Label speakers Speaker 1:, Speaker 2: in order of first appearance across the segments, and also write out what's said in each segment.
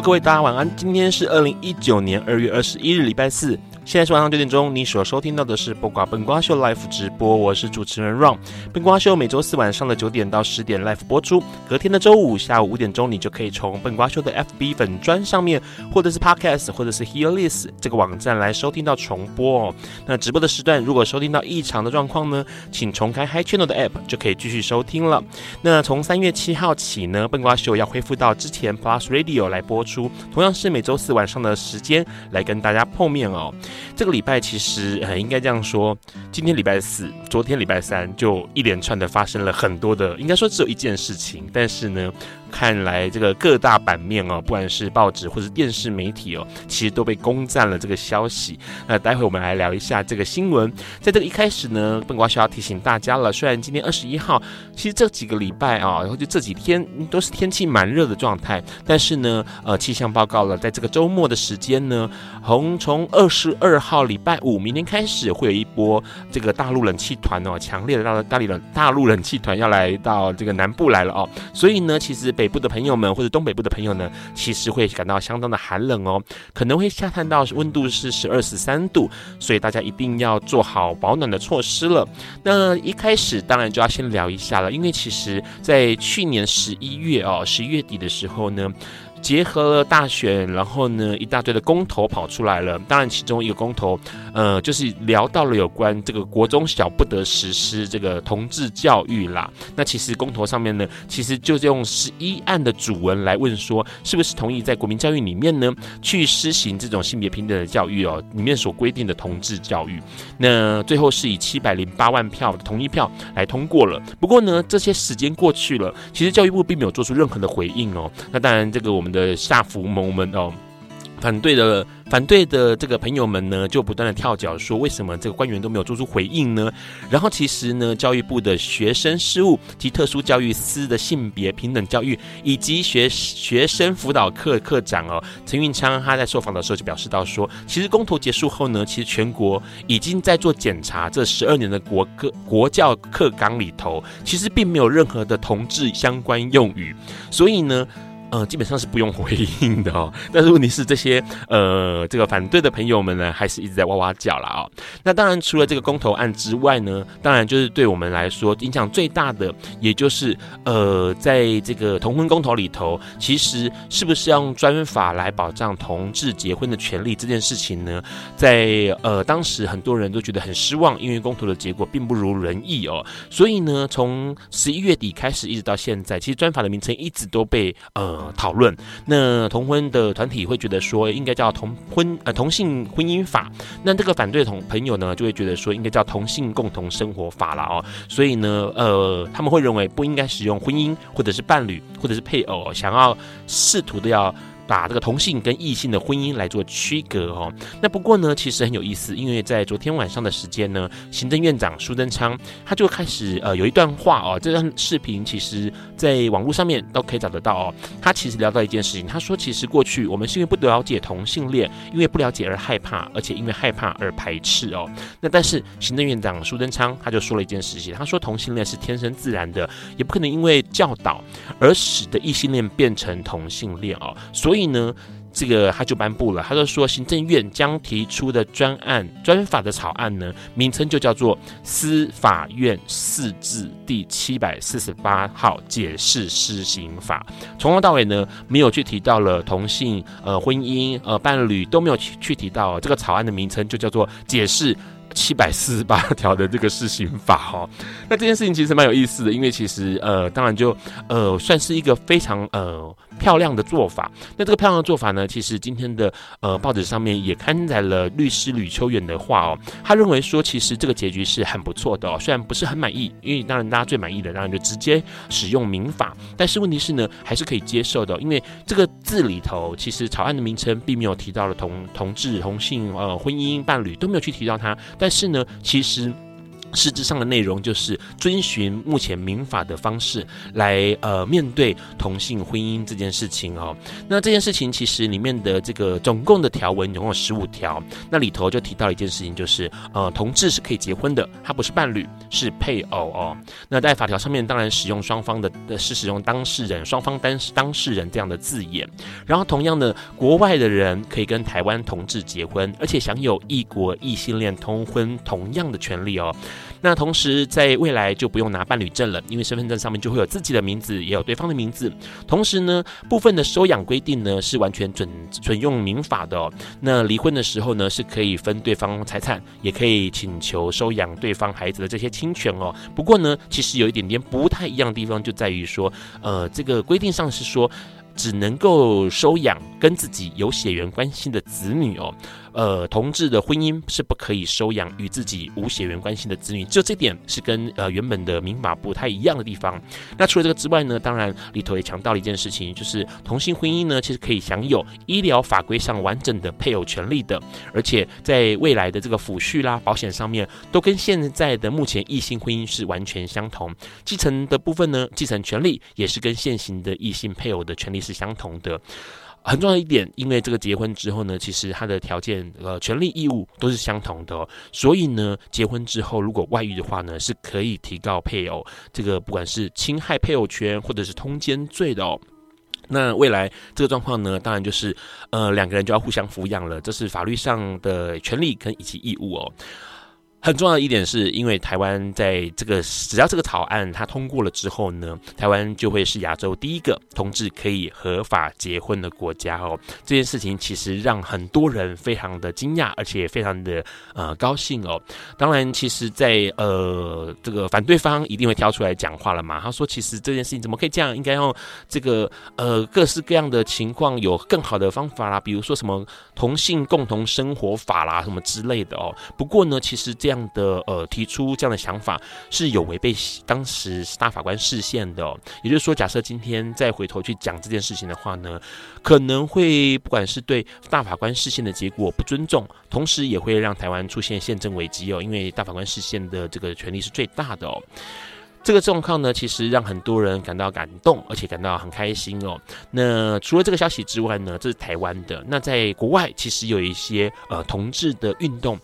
Speaker 1: 各位大家晚安。今天是二零一九年二月二十一日，礼拜四。现在是晚上九点钟，你所收听到的是播瓜本瓜秀 Life 直播，我是主持人 Ron。笨瓜秀每周四晚上的九点到十点 Live 播出，隔天的周五下午五点钟，你就可以从笨瓜秀的 FB 粉专上面，或者是 Podcast，或者是 Hearlist 这个网站来收听到重播哦。那直播的时段，如果收听到异常的状况呢，请重开 Hi Channel 的 App 就可以继续收听了。那从三月七号起呢，笨瓜秀要恢复到之前 Plus Radio 来播出，同样是每周四晚上的时间来跟大家碰面哦。这个礼拜其实呃，应该这样说，今天礼拜四，昨天礼拜三就一连串的发生了很多的，应该说只有一件事情，但是呢。看来这个各大版面哦，不管是报纸或是电视媒体哦，其实都被攻占了这个消息。那待会我们来聊一下这个新闻。在这个一开始呢，笨瓜需要提醒大家了。虽然今天二十一号，其实这几个礼拜啊，然后就这几天都是天气蛮热的状态，但是呢，呃，气象报告了，在这个周末的时间呢，从从二十二号礼拜五明天开始，会有一波这个大陆冷气团哦，强烈的大大陆冷大陆冷气团要来到这个南部来了哦。所以呢，其实。北部的朋友们或者东北部的朋友呢，其实会感到相当的寒冷哦，可能会下探到温度是十二十三度，所以大家一定要做好保暖的措施了。那一开始当然就要先聊一下了，因为其实在去年十一月哦，十一月底的时候呢。结合了大选，然后呢，一大堆的公投跑出来了。当然，其中一个公投，呃，就是聊到了有关这个国中小不得实施这个同志教育啦。那其实公投上面呢，其实就是用十一案的主文来问说，是不是同意在国民教育里面呢，去施行这种性别平等的教育哦，里面所规定的同志教育。那最后是以七百零八万票的同意票来通过了。不过呢，这些时间过去了，其实教育部并没有做出任何的回应哦。那当然，这个我们。的下福盟们哦，反对的反对的这个朋友们呢，就不断的跳脚说，为什么这个官员都没有做出回应呢？然后其实呢，教育部的学生事务及特殊教育司的性别平等教育以及学学生辅导课课长哦，陈运昌他在受访的时候就表示到说，其实公投结束后呢，其实全国已经在做检查，这十二年的国课国教课纲里头，其实并没有任何的同志相关用语，所以呢。呃，基本上是不用回应的哦。但是问题是，这些呃，这个反对的朋友们呢，还是一直在哇哇叫了哦。那当然，除了这个公投案之外呢，当然就是对我们来说影响最大的，也就是呃，在这个同婚公投里头，其实是不是要用专法来保障同志结婚的权利这件事情呢？在呃当时很多人都觉得很失望，因为公投的结果并不如人意哦。所以呢，从十一月底开始一直到现在，其实专法的名称一直都被呃。讨论，那同婚的团体会觉得说应该叫同婚呃同性婚姻法，那这个反对同朋友呢就会觉得说应该叫同性共同生活法了哦，所以呢呃他们会认为不应该使用婚姻或者是伴侣或者是配偶，想要试图的要。把这个同性跟异性的婚姻来做区隔哦。那不过呢，其实很有意思，因为在昨天晚上的时间呢，行政院长苏贞昌他就开始呃有一段话哦，这段视频其实在网络上面都可以找得到哦。他其实聊到一件事情，他说其实过去我们是因为不了解同性恋，因为不了解而害怕，而且因为害怕而排斥哦。那但是行政院长苏贞昌他就说了一件事情，他说同性恋是天生自然的，也不可能因为教导而使得异性恋变成同性恋哦。所以。所以呢，这个他就颁布了，他就说，行政院将提出的专案专法的草案呢，名称就叫做《司法院释字第七百四十八号解释施行法》。从头到尾呢，没有去提到了同性呃婚姻呃伴侣都没有去去提到这个草案的名称，就叫做解释。七百四十八条的这个施行法哈。那这件事情其实蛮有意思的，因为其实呃，当然就呃，算是一个非常呃。漂亮的做法，那这个漂亮的做法呢，其实今天的呃报纸上面也刊载了律师吕秋远的话哦，他认为说，其实这个结局是很不错的哦，虽然不是很满意，因为当然大家最满意的当然就直接使用民法，但是问题是呢，还是可以接受的，因为这个字里头其实草案的名称并没有提到了同同志、同性呃婚姻伴侣都没有去提到它，但是呢，其实。实质上的内容就是遵循目前民法的方式来呃面对同性婚姻这件事情哦。那这件事情其实里面的这个总共的条文总共有十五条，那里头就提到一件事情，就是呃同志是可以结婚的，他不是伴侣，是配偶哦。那在法条上面当然使用双方的的是使用当事人双方当当事人这样的字眼。然后同样的，国外的人可以跟台湾同志结婚，而且享有异国异性恋通婚同样的权利哦。那同时，在未来就不用拿伴侣证了，因为身份证上面就会有自己的名字，也有对方的名字。同时呢，部分的收养规定呢是完全准准用民法的哦。那离婚的时候呢，是可以分对方财产，也可以请求收养对方孩子的这些亲权哦。不过呢，其实有一点点不太一样的地方，就在于说，呃，这个规定上是说，只能够收养跟自己有血缘关系的子女哦。呃，同志的婚姻是不可以收养与自己无血缘关系的子女，就这点是跟呃原本的民法不太一样的地方。那除了这个之外呢，当然里头也强调了一件事情，就是同性婚姻呢，其实可以享有医疗法规上完整的配偶权利的，而且在未来的这个抚恤啦、保险上面，都跟现在的目前异性婚姻是完全相同。继承的部分呢，继承权利也是跟现行的异性配偶的权利是相同的。很重要一点，因为这个结婚之后呢，其实他的条件、呃，权利义务都是相同的，所以呢，结婚之后如果外遇的话呢，是可以提告配偶，这个不管是侵害配偶权或者是通奸罪的哦。那未来这个状况呢，当然就是呃，两个人就要互相抚养了，这是法律上的权利跟以及义务哦。很重要的一点是，因为台湾在这个只要这个草案它通过了之后呢，台湾就会是亚洲第一个同志可以合法结婚的国家哦。这件事情其实让很多人非常的惊讶，而且非常的呃高兴哦。当然，其实在，呃这个反对方一定会跳出来讲话了嘛。他说，其实这件事情怎么可以这样？应该用这个呃各式各样的情况有更好的方法啦，比如说什么同性共同生活法啦，什么之类的哦。不过呢，其实这这样的呃，提出这样的想法是有违背当时大法官释宪的。也就是说，假设今天再回头去讲这件事情的话呢，可能会不管是对大法官释宪的结果不尊重，同时也会让台湾出现宪政危机哦。因为大法官释宪的这个权力是最大的哦。这个状况呢，其实让很多人感到感动，而且感到很开心哦。那除了这个消息之外呢，这是台湾的。那在国外，其实有一些呃同志的运动。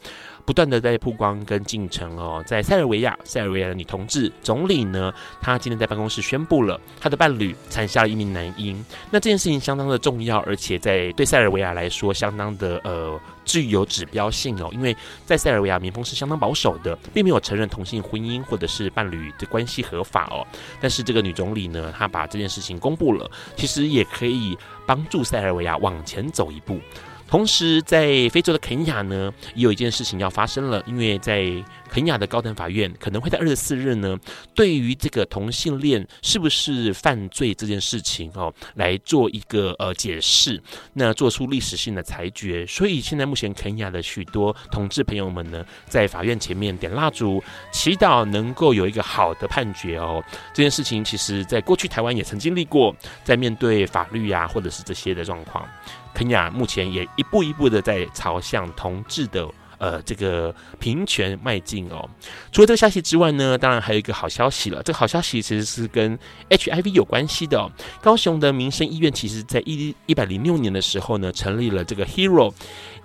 Speaker 1: 不断的在曝光跟进程哦，在塞尔维亚，塞尔维亚的女同志总理呢，她今天在办公室宣布了她的伴侣产下了一名男婴。那这件事情相当的重要，而且在对塞尔维亚来说相当的呃具有指标性哦，因为在塞尔维亚民风是相当保守的，并没有承认同性婚姻或者是伴侣的关系合法哦。但是这个女总理呢，她把这件事情公布了，其实也可以帮助塞尔维亚往前走一步。同时，在非洲的肯亚呢，也有一件事情要发生了，因为在肯亚的高等法院可能会在二十四日呢，对于这个同性恋是不是犯罪这件事情哦，来做一个呃解释，那做出历史性的裁决。所以现在目前肯亚的许多同志朋友们呢，在法院前面点蜡烛，祈祷能够有一个好的判决哦。这件事情其实在过去台湾也曾经历过，在面对法律呀、啊，或者是这些的状况。肯亚目前也一步一步的在朝向同志的呃这个平权迈进哦。除了这个消息之外呢，当然还有一个好消息了。这个好消息其实是跟 HIV 有关系的哦。高雄的民生医院其实在一一百零六年的时候呢，成立了这个 Hero。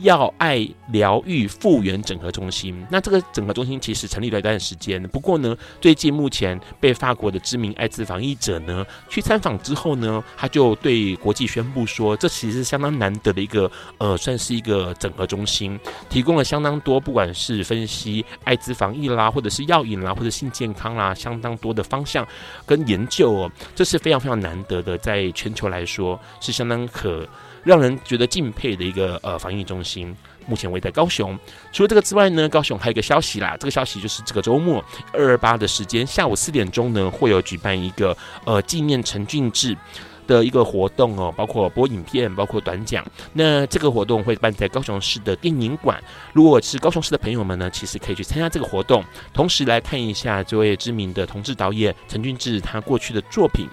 Speaker 1: 药爱疗愈复原整合中心，那这个整合中心其实成立了一段时间，不过呢，最近目前被法国的知名艾滋防疫者呢去参访之后呢，他就对国际宣布说，这其实是相当难得的一个呃，算是一个整合中心，提供了相当多，不管是分析艾滋防疫啦，或者是药瘾啦，或者性健康啦，相当多的方向跟研究哦，这是非常非常难得的，在全球来说是相当可。让人觉得敬佩的一个呃防疫中心。目前位在高雄。除了这个之外呢，高雄还有一个消息啦。这个消息就是这个周末二二八的时间，下午四点钟呢，会有举办一个呃纪念陈俊志的一个活动哦，包括播影片，包括短讲。那这个活动会办在高雄市的电影馆。如果是高雄市的朋友们呢，其实可以去参加这个活动，同时来看一下这位知名的同志导演陈俊志他过去的作品。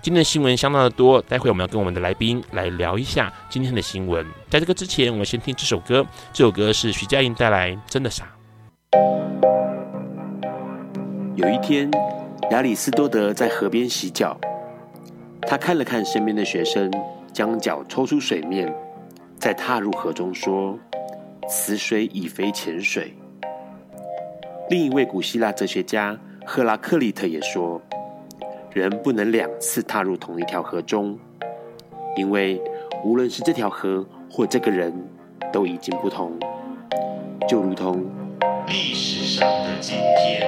Speaker 1: 今天的新闻相当的多，待会我们要跟我们的来宾来聊一下今天的新闻。在这个之前，我们先听这首歌。这首歌是徐佳莹带来《真的傻》。
Speaker 2: 有一天，亚里斯多德在河边洗脚，他看了看身边的学生，将脚抽出水面，再踏入河中，说：“此水已非前水。”另一位古希腊哲学家赫拉克利特也说。人不能两次踏入同一条河中，因为无论是这条河或这个人，都已经不同，就如同历史上的今天。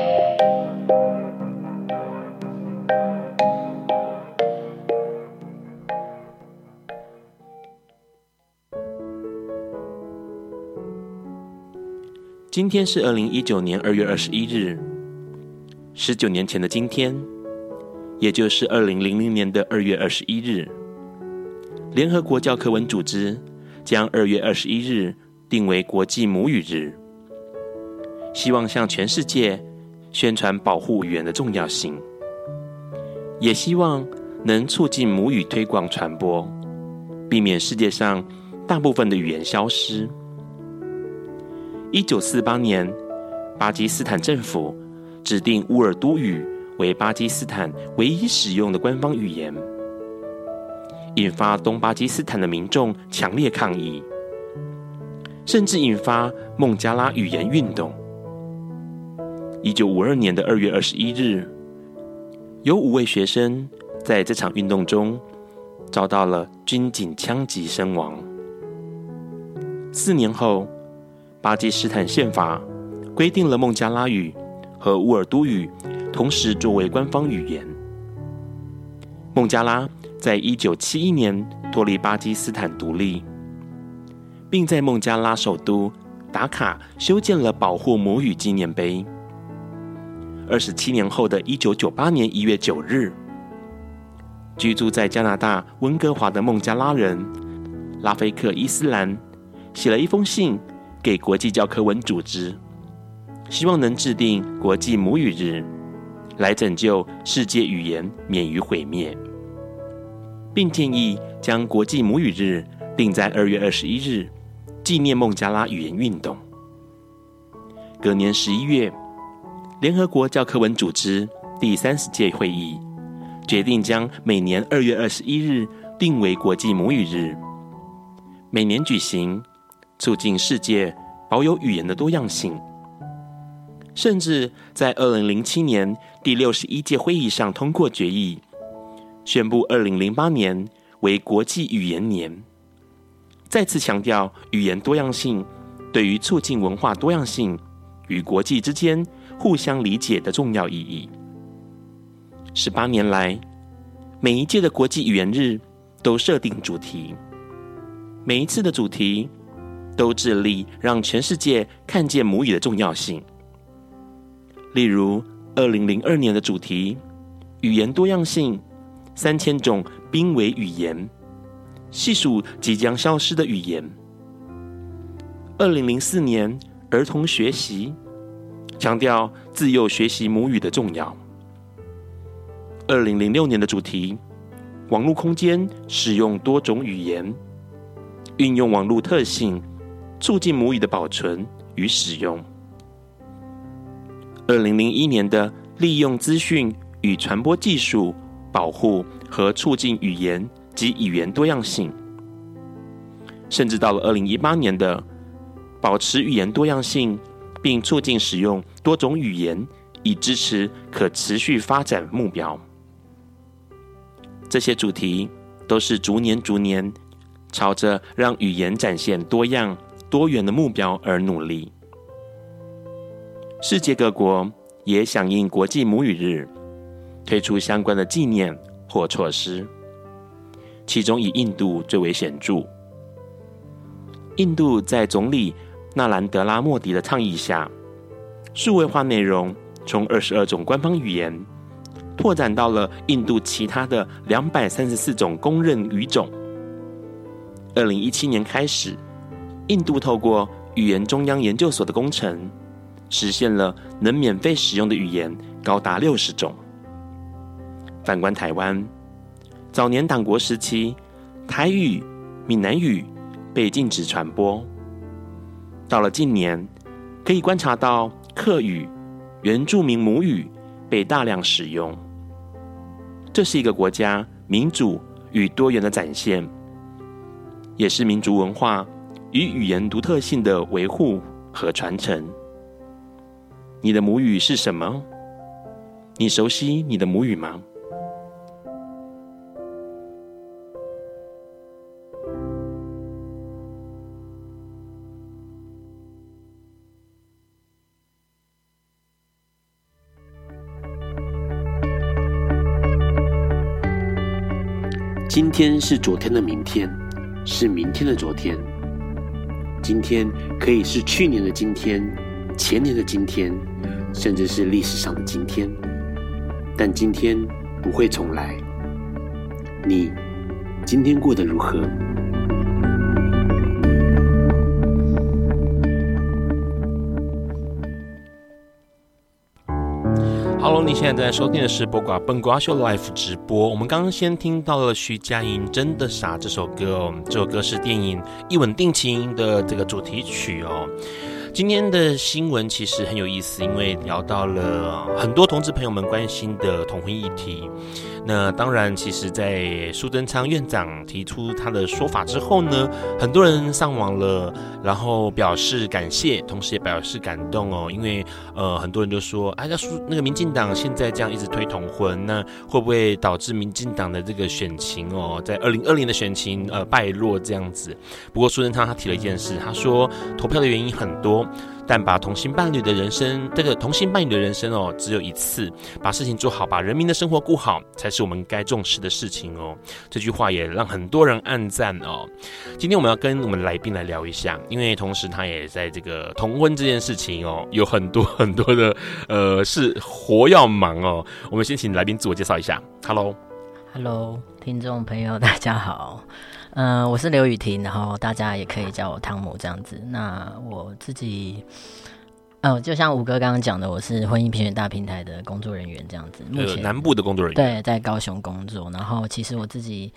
Speaker 1: 今天是二零一九年二月二十一日，十九年前的今天。也就是二零零零年的二月二十一日，联合国教科文组织将二月二十一日定为国际母语日，希望向全世界宣传保护语言的重要性，也希望能促进母语推广传播，避免世界上大部分的语言消失。一九四八年，巴基斯坦政府指定乌尔都语。为巴基斯坦唯一使用的官方语言，引发东巴基斯坦的民众强烈抗议，甚至引发孟加拉语言运动。一九五二年的二月二十一日，有五位学生在这场运动中遭到了军警枪击身亡。四年后，巴基斯坦宪法规定了孟加拉语和乌尔都语。同时作为官方语言，孟加拉在一九七一年脱离巴基斯坦独立，并在孟加拉首都达卡修建了保护母语纪念碑。二十七年后的一九九八年一月九日，居住在加拿大温哥华的孟加拉人拉菲克·伊斯兰写了一封信给国际教科文组织，希望能制定国际母语日。来拯救世界语言免于毁灭，并建议将国际母语日定在二月二十一日，纪念孟加拉语言运动。隔年十一月，联合国教科文组织第三十届会议决定将每年二月二十一日定为国际母语日，每年举行，促进世界保有语言的多样性。甚至在二零零七年第六十一届会议上通过决议，宣布二零零八年为国际语言年，再次强调语言多样性对于促进文化多样性与国际之间互相理解的重要意义。十八年来，每一届的国际语言日都设定主题，每一次的主题都致力让全世界看见母语的重要性。例如，二零零二年的主题“语言多样性，三千种濒危语言”，细数即将消失的语言。二零零四年“儿童学习”，强调自幼学习母语的重要。二零零六年的主题“网络空间使用多种语言，运用网络特性，促进母语的保存与使用”。二零零一年的利用资讯与传播技术保护和促进语言及语言多样性，甚至到了二零一八年的保持语言多样性并促进使用多种语言以支持可持续发展目标。这些主题都是逐年逐年朝着让语言展现多样多元的目标而努力。世界各国也响应国际母语日，推出相关的纪念或措施。其中以印度最为显著。印度在总理纳兰德拉莫迪的倡议下，数位化内容从二十二种官方语言拓展到了印度其他的两百三十四种公认语种。二零一七年开始，印度透过语言中央研究所的工程，实现了能免费使用的语言高达六十种。反观台湾，早年党国时期，台语、闽南语被禁止传播。到了近年，可以观察到客语、原住民母语被大量使用。这是一个国家民主与多元的展现。也是民族文化与语言独特性的维护和传承。你的母语是什么？你熟悉你的母语吗？
Speaker 2: 今天是昨天的明天。是明天的昨天，今天可以是去年的今天，前年的今天，甚至是历史上的今天。但今天不会重来。你今天过得如何
Speaker 1: ？Hello，你现在在收听的是播瓜笨瓜秀 Live 直播。我们刚刚先听到了徐佳莹《真的傻》这首歌哦，这首歌是电影《一吻定情》的这个主题曲哦。今天的新闻其实很有意思，因为聊到了很多同志朋友们关心的同婚议题。那当然，其实，在苏贞昌院长提出他的说法之后呢，很多人上网了，然后表示感谢，同时也表示感动哦。因为呃，很多人就说，哎，那苏那个民进党现在这样一直推同婚，那会不会导致民进党的这个选情哦，在二零二零的选情呃败落这样子？不过苏贞昌他提了一件事，他说投票的原因很多。但把同性伴侣的人生，这个同性伴侣的人生哦，只有一次，把事情做好，把人民的生活顾好，才是我们该重视的事情哦。这句话也让很多人暗赞哦。今天我们要跟我们来宾来聊一下，因为同时他也在这个同婚这件事情哦，有很多很多的呃事活要忙哦。我们先请来宾自我介绍一下
Speaker 3: ，Hello，Hello，听众朋友大家好。嗯、呃，我是刘雨婷，然后大家也可以叫我汤姆这样子。那我自己，呃，就像五哥刚刚讲的，我是婚姻评选大平台的工作人员这样子。目前
Speaker 1: 南部的工作人员，
Speaker 3: 对，在高雄工作。然后其实我自己，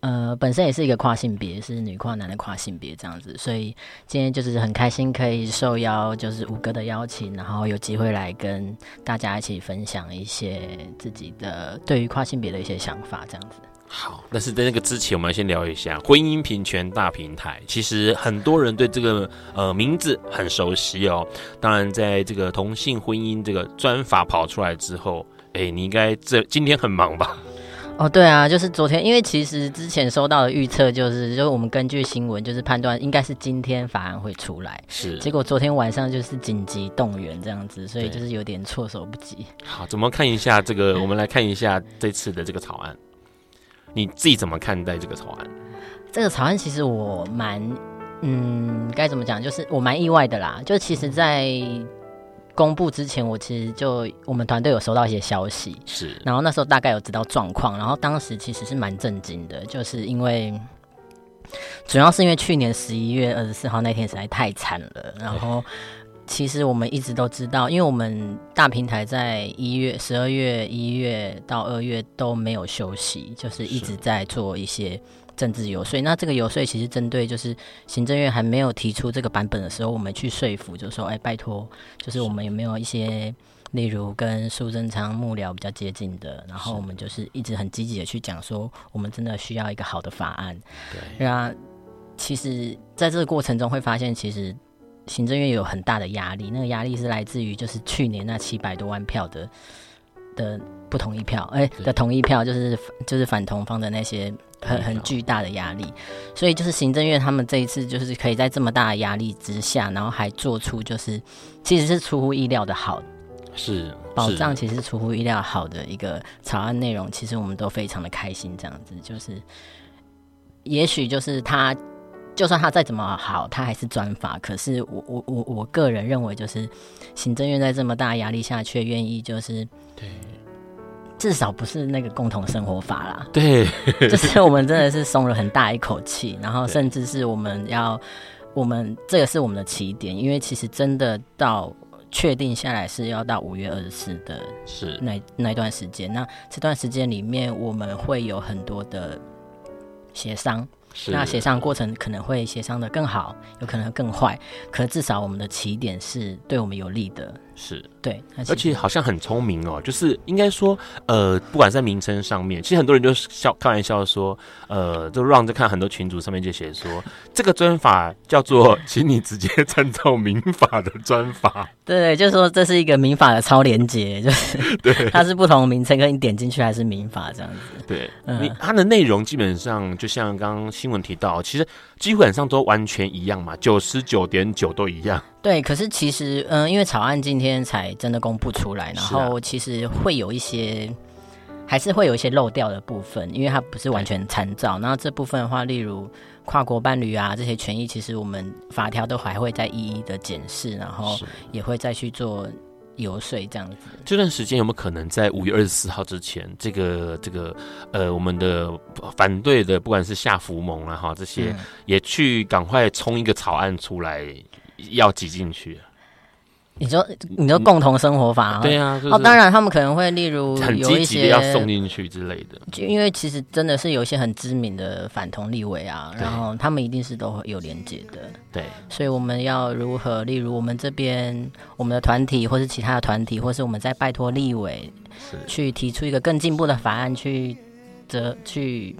Speaker 3: 呃，本身也是一个跨性别，是女跨男的跨性别这样子。所以今天就是很开心可以受邀，就是五哥的邀请，然后有机会来跟大家一起分享一些自己的对于跨性别的一些想法这样子。
Speaker 1: 好，但是在那个之前，我们要先聊一下婚姻平权大平台。其实很多人对这个呃名字很熟悉哦。当然，在这个同性婚姻这个专法跑出来之后，哎，你应该这今天很忙吧？
Speaker 3: 哦，对啊，就是昨天，因为其实之前收到的预测就是，就是我们根据新闻就是判断应该是今天法案会出来，
Speaker 1: 是。
Speaker 3: 结果昨天晚上就是紧急动员这样子，所以就是有点措手不及。
Speaker 1: 好，怎么看一下这个？我们来看一下这次的这个草案。你自己怎么看待这个草案？
Speaker 3: 这个草案其实我蛮，嗯，该怎么讲？就是我蛮意外的啦。就其实，在公布之前，我其实就我们团队有收到一些消息，
Speaker 1: 是。
Speaker 3: 然后那时候大概有知道状况，然后当时其实是蛮震惊的，就是因为主要是因为去年十一月二十四号那天实在太惨了，然后。其实我们一直都知道，因为我们大平台在一月、十二月、一月到二月都没有休息，就是一直在做一些政治游说。那这个游说其实针对就是行政院还没有提出这个版本的时候，我们去说服，就是说，哎，拜托，就是我们有没有一些，例如跟苏贞昌幕僚比较接近的，然后我们就是一直很积极的去讲说，我们真的需要一个好的法案。对，那其实在这个过程中会发现，其实。行政院有很大的压力，那个压力是来自于就是去年那七百多万票的的不同意票，哎、欸、的同意票，就是就是反同方的那些很很巨大的压力，所以就是行政院他们这一次就是可以在这么大的压力之下，然后还做出就是其实是出乎意料的好，
Speaker 1: 是
Speaker 3: 保障其实是出乎意料好的一个草案内容，其实我们都非常的开心，这样子就是。也许就是他，就算他再怎么好，他还是专法。可是我我我我个人认为，就是行政院在这么大压力下，却愿意就是
Speaker 1: 对，
Speaker 3: 至少不是那个共同生活法啦。
Speaker 1: 对，
Speaker 3: 就是我们真的是松了很大一口气，然后甚至是我们要，我们这个是我们的起点，因为其实真的到。确定下来是要到五月二十四的，是那那段时间。那这段时间里面，我们会有很多的协商。那协商过程可能会协商的更好，有可能更坏。可至少我们的起点是对我们有利的。
Speaker 1: 是
Speaker 3: 对，
Speaker 1: 而且好像很聪明哦，就是应该说，呃，不管在名称上面，其实很多人就笑开玩笑说，呃，就让着看很多群组上面就写说，这个专法叫做，请你直接参照民法的专法。
Speaker 3: 对对，就是说这是一个民法的超连接，就是 对，它是不同名称，跟你点进去还是民法这样子。
Speaker 1: 对，嗯、你它的内容基本上就像刚刚新闻提到，其实基本上都完全一样嘛，九十九点九都一样。
Speaker 3: 对，可是其实，嗯，因为草案今天才真的公布出来，然后其实会有一些，还是会有一些漏掉的部分，因为它不是完全参照。然后这部分的话，例如跨国伴侣啊这些权益，其实我们法条都还会再一一的检视，然后也会再去做游说这样子。
Speaker 1: 这段时间有没有可能在五月二十四号之前，这个这个呃，我们的反对的不管是夏福盟啊哈这些，嗯、也去赶快冲一个草案出来？要挤进去，
Speaker 3: 你说你说共同生活法，
Speaker 1: 对啊，
Speaker 3: 哦，当然他们可能会例如有一些
Speaker 1: 要送进去之类的，
Speaker 3: 就因为其实真的是有一些很知名的反同立委啊，然后他们一定是都会有连结的，
Speaker 1: 对，
Speaker 3: 所以我们要如何，例如我们这边我们的团体，或是其他的团体，或是我们在拜托立委去提出一个更进步的法案去则去。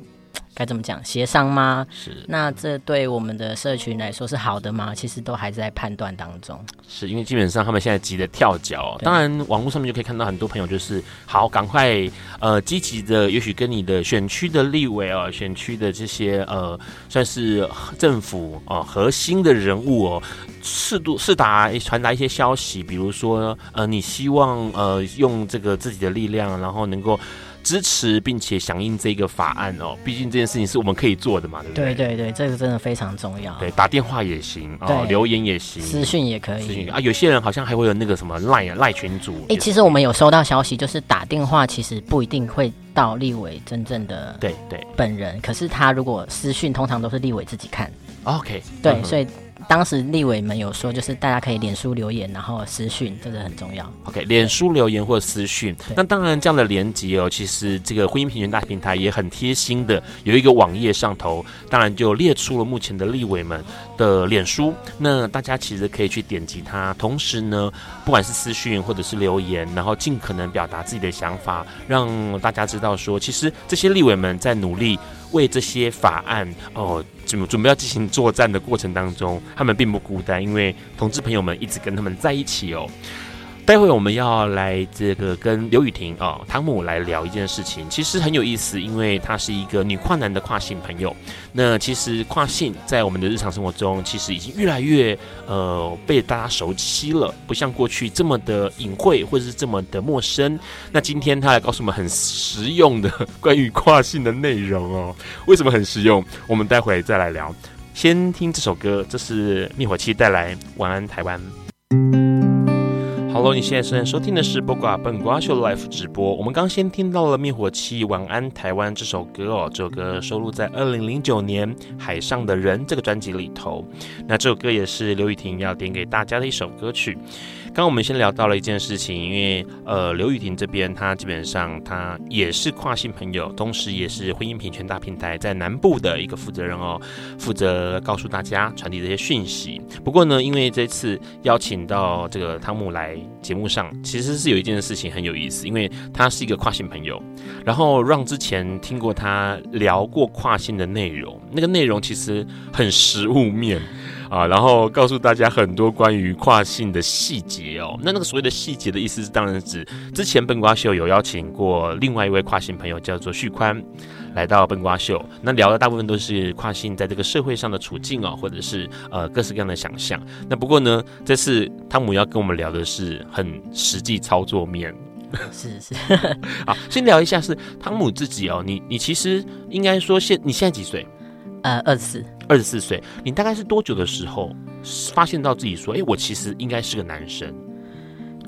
Speaker 3: 该怎么讲？协商吗？
Speaker 1: 是。
Speaker 3: 那这对我们的社群来说是好的吗？其实都还在判断当中。
Speaker 1: 是因为基本上他们现在急得跳脚。当然，网络上面就可以看到很多朋友就是好，赶快呃积极的，也许跟你的选区的立委哦，选区的这些呃算是政府哦、呃、核心的人物哦，适度适达传达一些消息，比如说呃你希望呃用这个自己的力量，然后能够。支持并且响应这个法案哦，毕竟这件事情是我们可以做的嘛，对不对？
Speaker 3: 对对对，这个真的非常重要。
Speaker 1: 对，打电话也行，哦，留言也行，
Speaker 3: 私讯也可以。
Speaker 1: 啊，有些人好像还会有那个什么赖啊赖群主。哎、
Speaker 3: 欸，其实我们有收到消息，就是打电话其实不一定会到立委真正的
Speaker 1: 对对本人，
Speaker 3: 可是他如果私讯，通常都是立委自己看。
Speaker 1: OK，
Speaker 3: 对，嗯、所以。当时立委们有说，就是大家可以脸书留言，然后私讯，这个很重要。
Speaker 1: OK，脸书留言或私讯。那当然，这样的连结哦，其实这个婚姻平权大平台也很贴心的，有一个网页上头，当然就列出了目前的立委们的脸书。那大家其实可以去点击它，同时呢，不管是私讯或者是留言，然后尽可能表达自己的想法，让大家知道说，其实这些立委们在努力。为这些法案哦，准备要进行作战的过程当中，他们并不孤单，因为同志朋友们一直跟他们在一起哦。待会我们要来这个跟刘雨婷啊、汤姆来聊一件事情，其实很有意思，因为她是一个女跨男的跨性朋友。那其实跨性在我们的日常生活中，其实已经越来越呃被大家熟悉了，不像过去这么的隐晦或者是这么的陌生。那今天她来告诉我们很实用的关于跨性的内容哦。为什么很实用？我们待会再来聊。先听这首歌，这是灭火器带来《晚安台湾》。Hello，你现在正在收听的是播瓜笨瓜秀 Live 直播。我们刚先听到了灭火器《晚安台湾》这首歌哦，这首歌收录在二零零九年《海上的人》这个专辑里头。那这首歌也是刘雨婷要点给大家的一首歌曲。刚我们先聊到了一件事情，因为呃，刘雨婷这边她基本上她也是跨性朋友，同时也是婚姻平权大平台在南部的一个负责人哦，负责告诉大家传递这些讯息。不过呢，因为这次邀请到这个汤姆来节目上，其实是有一件事情很有意思，因为他是一个跨性朋友，然后让之前听过他聊过跨性的内容，那个内容其实很实物面。啊，然后告诉大家很多关于跨性的细节哦。那那个所谓的细节的意思是，当然指之前笨瓜秀有邀请过另外一位跨性朋友，叫做旭宽，来到笨瓜秀。那聊的大部分都是跨性在这个社会上的处境哦，或者是呃各式各样的想象。那不过呢，这次汤姆要跟我们聊的是很实际操作面。
Speaker 3: 是是。
Speaker 1: 好，先聊一下是汤姆自己哦。你你其实应该说现你现在几岁？
Speaker 3: 呃，二十四，
Speaker 1: 二十四岁。你大概是多久的时候发现到自己说，哎，我其实应该是个男生？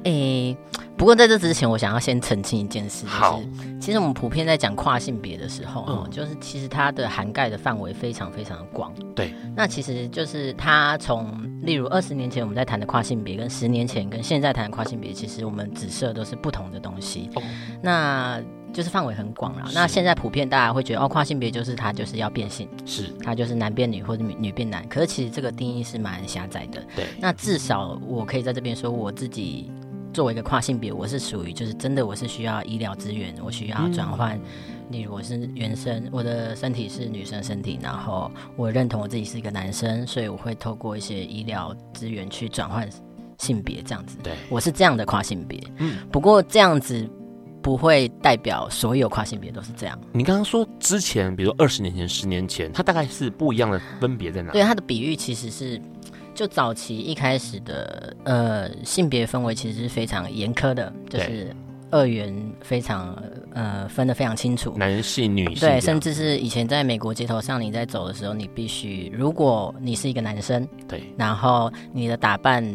Speaker 3: 诶，不过在这之前，我想要先澄清一件事，
Speaker 1: 好
Speaker 3: 就是其实我们普遍在讲跨性别的时候，
Speaker 1: 嗯，
Speaker 3: 就是其实它的涵盖的范围非常非常的广。
Speaker 1: 对，
Speaker 3: 那其实就是它从例如二十年前我们在谈的跨性别，跟十年前跟现在谈的跨性别，其实我们指涉都是不同的东西。
Speaker 1: 哦，
Speaker 3: 那就是范围很广了。那现在普遍大家会觉得，哦，跨性别就是他就是要变性，
Speaker 1: 是
Speaker 3: 他就是男变女或者女女变男。可是其实这个定义是蛮狭窄的。
Speaker 1: 对，
Speaker 3: 那至少我可以在这边说我自己。作为一个跨性别，我是属于就是真的，我是需要医疗资源，我需要转换。嗯、例如我是原生，我的身体是女生身体，然后我认同我自己是一个男生，所以我会透过一些医疗资源去转换性别，这样子。
Speaker 1: 对，
Speaker 3: 我是这样的跨性别。
Speaker 1: 嗯，
Speaker 3: 不过这样子不会代表所有跨性别都是这样。
Speaker 1: 你刚刚说之前，比如二十年前、十年前，它大概是不一样的分别在哪？
Speaker 3: 对，它的比喻其实是。就早期一开始的呃性别氛围其实是非常严苛的，就是二元非常呃分得非常清楚，
Speaker 1: 男性女性
Speaker 3: 对，甚至是以前在美国街头上你在走的时候，你必须如果你是一个男生，
Speaker 1: 对，
Speaker 3: 然后你的打扮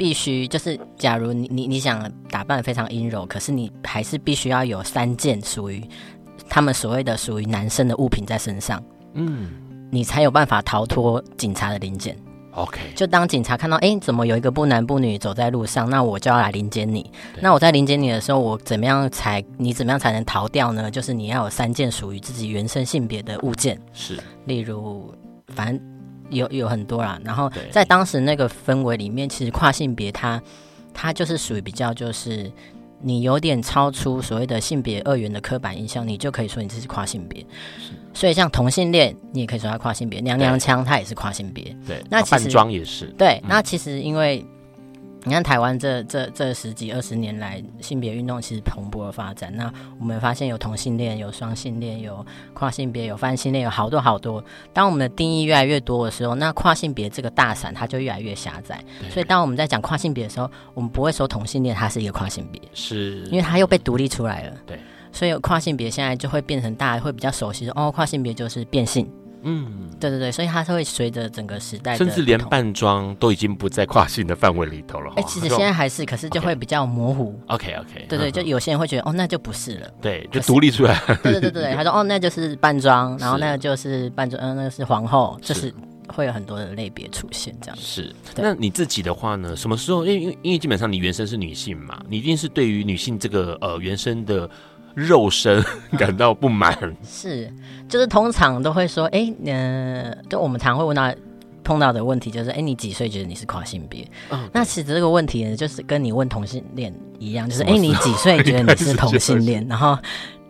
Speaker 3: 必须就是假如你你你想打扮非常阴柔，可是你还是必须要有三件属于他们所谓的属于男生的物品在身上，
Speaker 1: 嗯，
Speaker 3: 你才有办法逃脱警察的临检。
Speaker 1: OK，
Speaker 3: 就当警察看到，哎，怎么有一个不男不女走在路上，那我就要来临检你。那我在临检你的时候，我怎么样才你怎么样才能逃掉呢？就是你要有三件属于自己原生性别的物件，
Speaker 1: 是，
Speaker 3: 例如，反正有有很多啦。然后在当时那个氛围里面，其实跨性别它它就是属于比较就是。你有点超出所谓的性别二元的刻板印象，你就可以说你这是跨性别。所以像同性恋，你也可以说他跨性别；娘娘腔，他也是跨性别。
Speaker 1: 对，
Speaker 3: 那其
Speaker 1: 实也是。
Speaker 3: 对，
Speaker 1: 嗯、
Speaker 3: 那其实因为。你看台湾这这这十几二十年来，性别运动其实蓬勃的发展。那我们发现有同性恋，有双性恋，有跨性别，有泛性恋，有好多好多。当我们的定义越来越多的时候，那跨性别这个大伞它就越来越狭窄。所以当我们在讲跨性别的时候，我们不会说同性恋它是一个跨性别，
Speaker 1: 是
Speaker 3: 因为它又被独立出来了。
Speaker 1: 对，
Speaker 3: 所以跨性别现在就会变成大家会比较熟悉的哦，跨性别就是变性。
Speaker 1: 嗯，对
Speaker 3: 对对，所以它是会随着整个时代，
Speaker 1: 甚至连扮装都已经不在跨性的范围里头了。
Speaker 3: 哎、欸，其实现在还是，可是就会比较模糊。
Speaker 1: OK OK，
Speaker 3: 对对，就有些人会觉得哦，那就不是了。
Speaker 1: 对，就独立出来。
Speaker 3: 对对对对，他说哦，那就是扮装，然后那个就是扮装，嗯、呃，那个是皇后，就是会有很多的类别出现这样。
Speaker 1: 是，那你自己的话呢？什么时候？因为因为基本上你原生是女性嘛，你一定是对于女性这个呃原生的。肉身感到不满，
Speaker 3: 是，就是通常都会说，哎、欸，嗯、呃，就我们常会问到碰到的问题就是，哎、欸，你几岁觉得你是跨性别？嗯，那其实这个问题呢，就是跟你问同性恋一样，就是，哎、欸，你几岁觉得你是同性恋？然后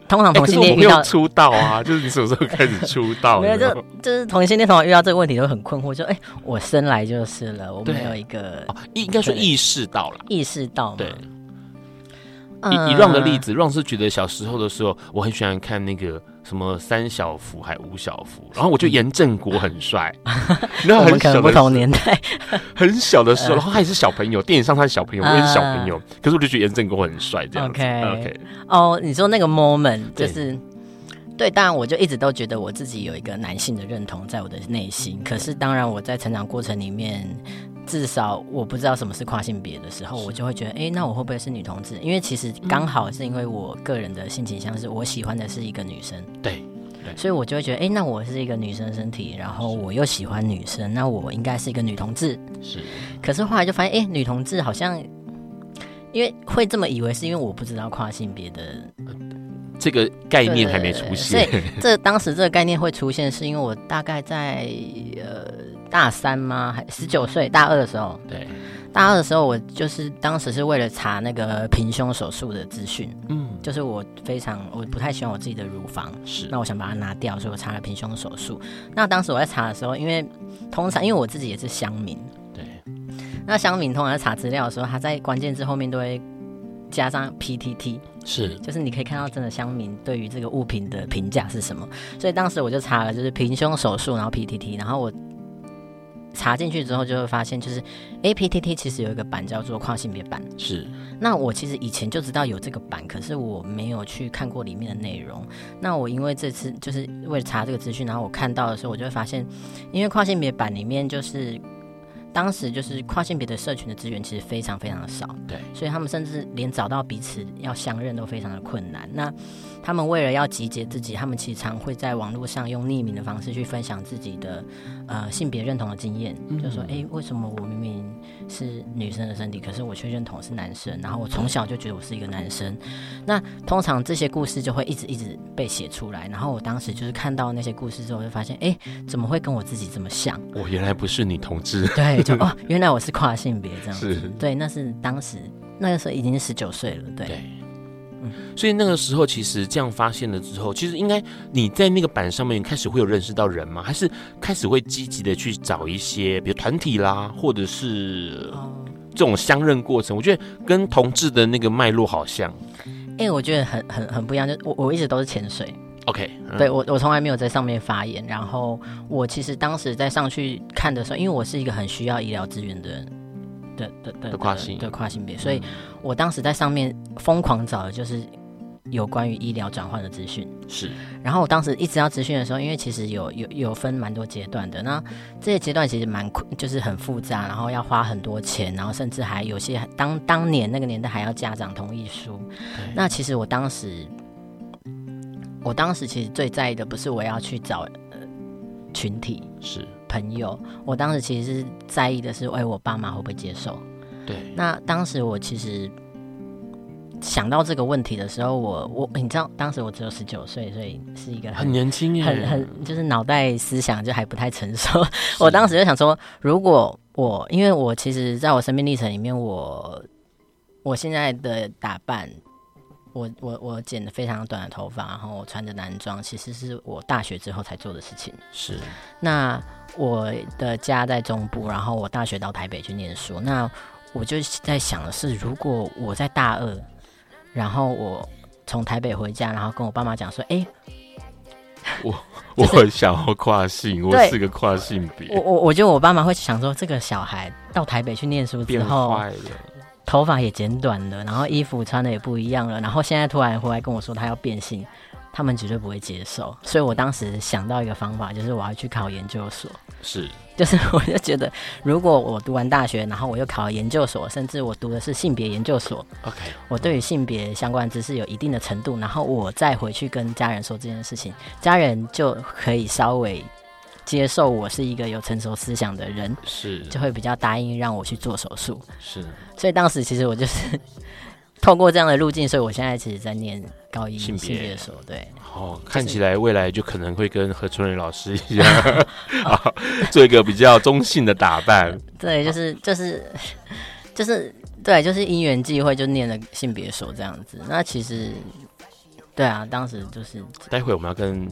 Speaker 3: 通常同性恋遇到、欸、
Speaker 1: 出道啊，就是你什么时候开始出道？
Speaker 3: 没有，就就是同性恋通常遇到这个问题都很困惑，就哎、欸，我生来就是了，我没有一个，
Speaker 1: 应该说意识到了，
Speaker 3: 意识到
Speaker 1: 对。以以 Ron 的例子，Ron 是觉得小时候的时候，我很喜欢看那个什么三小福还五小福，然后我觉得严正国很帅。那很小的
Speaker 3: 不同年代，
Speaker 1: 很小的时候，然后他也是小朋友，电影上他是小朋友，我也是小朋友，可是我就觉得严正国很帅，这样子。
Speaker 3: OK
Speaker 1: OK。
Speaker 3: 哦，你说那个 moment 就是对，当然我就一直都觉得我自己有一个男性的认同在我的内心，可是当然我在成长过程里面。至少我不知道什么是跨性别的时候，我就会觉得，哎、欸，那我会不会是女同志？因为其实刚好是因为我个人的性倾向是我喜欢的是一个女生，
Speaker 1: 对，对，
Speaker 3: 所以我就会觉得，哎、欸，那我是一个女生身体，然后我又喜欢女生，那我应该是一个女同志。
Speaker 1: 是，
Speaker 3: 可是后来就发现，哎、欸，女同志好像，因为会这么以为，是因为我不知道跨性别的
Speaker 1: 这个概念还没出现。
Speaker 3: 所以这当时这个概念会出现，是因为我大概在呃。大三吗？还十九岁，大二的时候。
Speaker 1: 对，
Speaker 3: 大二的时候，我就是当时是为了查那个平胸手术的资讯。嗯，就是我非常我不太喜欢我自己的乳房，
Speaker 1: 是
Speaker 3: 那我想把它拿掉，所以我查了平胸手术。那当时我在查的时候，因为通常因为我自己也是乡民，
Speaker 1: 对，
Speaker 3: 那乡民通常在查资料的时候，他在关键字后面都会加上 PTT，
Speaker 1: 是，
Speaker 3: 就是你可以看到真的乡民对于这个物品的评价是什么。所以当时我就查了，就是平胸手术，然后 PTT，然后我。查进去之后就会发现，就是 APTT 其实有一个版叫做跨性别版。
Speaker 1: 是。
Speaker 3: 那我其实以前就知道有这个版，可是我没有去看过里面的内容。那我因为这次就是为了查这个资讯，然后我看到的时候，我就会发现，因为跨性别版里面就是。当时就是跨性别的社群的资源其实非常非常的少，
Speaker 1: 对，
Speaker 3: 所以他们甚至连找到彼此要相认都非常的困难。那他们为了要集结自己，他们其实常会在网络上用匿名的方式去分享自己的呃性别认同的经验，嗯、就说哎，为什么我明明是女生的身体，可是我却认同是男生？然后我从小就觉得我是一个男生。那通常这些故事就会一直一直被写出来。然后我当时就是看到那些故事之后，就发现哎，怎么会跟我自己这么像？
Speaker 1: 我原来不是女同志。
Speaker 3: 对。就哦，原来我是跨性别这样子，对，那是当时那个时候已经是十九岁了，对，
Speaker 1: 对嗯，所以那个时候其实这样发现了之后，其实应该你在那个板上面开始会有认识到人吗？还是开始会积极的去找一些，比如团体啦，或者是这种相认过程？我觉得跟同志的那个脉络好像，
Speaker 3: 哎、欸，我觉得很很很不一样，就我我一直都是潜水。
Speaker 1: OK，、嗯、
Speaker 3: 对我我从来没有在上面发言，然后我其实当时在上去看的时候，因为我是一个很需要医疗资源的的的的，
Speaker 1: 的跨性
Speaker 3: 的跨性别，所以我当时在上面疯狂找的就是有关于医疗转换的资讯。
Speaker 1: 是，
Speaker 3: 然后我当时一直要资讯的时候，因为其实有有有分蛮多阶段的，那这些阶段其实蛮就是很复杂，然后要花很多钱，然后甚至还有些当当年那个年代还要家长同意书。那其实我当时。我当时其实最在意的不是我要去找呃群体
Speaker 1: 是
Speaker 3: 朋友，我当时其实是在意的是，哎，我爸妈会不会接受？
Speaker 1: 对。
Speaker 3: 那当时我其实想到这个问题的时候，我我你知道，当时我只有十九岁，所以是一个很，
Speaker 1: 很年轻耶，
Speaker 3: 很很就是脑袋思想就还不太成熟。我当时就想说，如果我因为我其实在我生命历程里面，我我现在的打扮。我我我剪的非常短的头发，然后我穿着男装，其实是我大学之后才做的事情。
Speaker 1: 是，
Speaker 3: 那我的家在中部，然后我大学到台北去念书。那我就在想的是，如果我在大二，然后我从台北回家，然后跟我爸妈讲说：“哎、欸，
Speaker 1: 我我很想要跨性，我是个跨性别。”
Speaker 3: 我我我觉得我爸妈会想说，这个小孩到台北去念书之后
Speaker 1: 变坏了。
Speaker 3: 头发也剪短了，然后衣服穿的也不一样了，然后现在突然回来跟我说他要变性，他们绝对不会接受。所以我当时想到一个方法，就是我要去考研究所。
Speaker 1: 是，
Speaker 3: 就是我就觉得，如果我读完大学，然后我又考了研究所，甚至我读的是性别研究所
Speaker 1: ，OK，
Speaker 3: 我对于性别相关知识有一定的程度，然后我再回去跟家人说这件事情，家人就可以稍微。接受我是一个有成熟思想的人，
Speaker 1: 是
Speaker 3: 就会比较答应让我去做手术，
Speaker 1: 是。
Speaker 3: 所以当时其实我就是 透过这样的路径，所以我现在其实在念高一性别所，对。
Speaker 1: 哦，看起来未来就可能会跟何春蕊老师一样，哦、做一个比较中性的打扮。
Speaker 3: 对，就是就是就是对，就是因缘际会就念了性别所这样子。那其实对啊，当时就是。
Speaker 1: 待会我们要跟。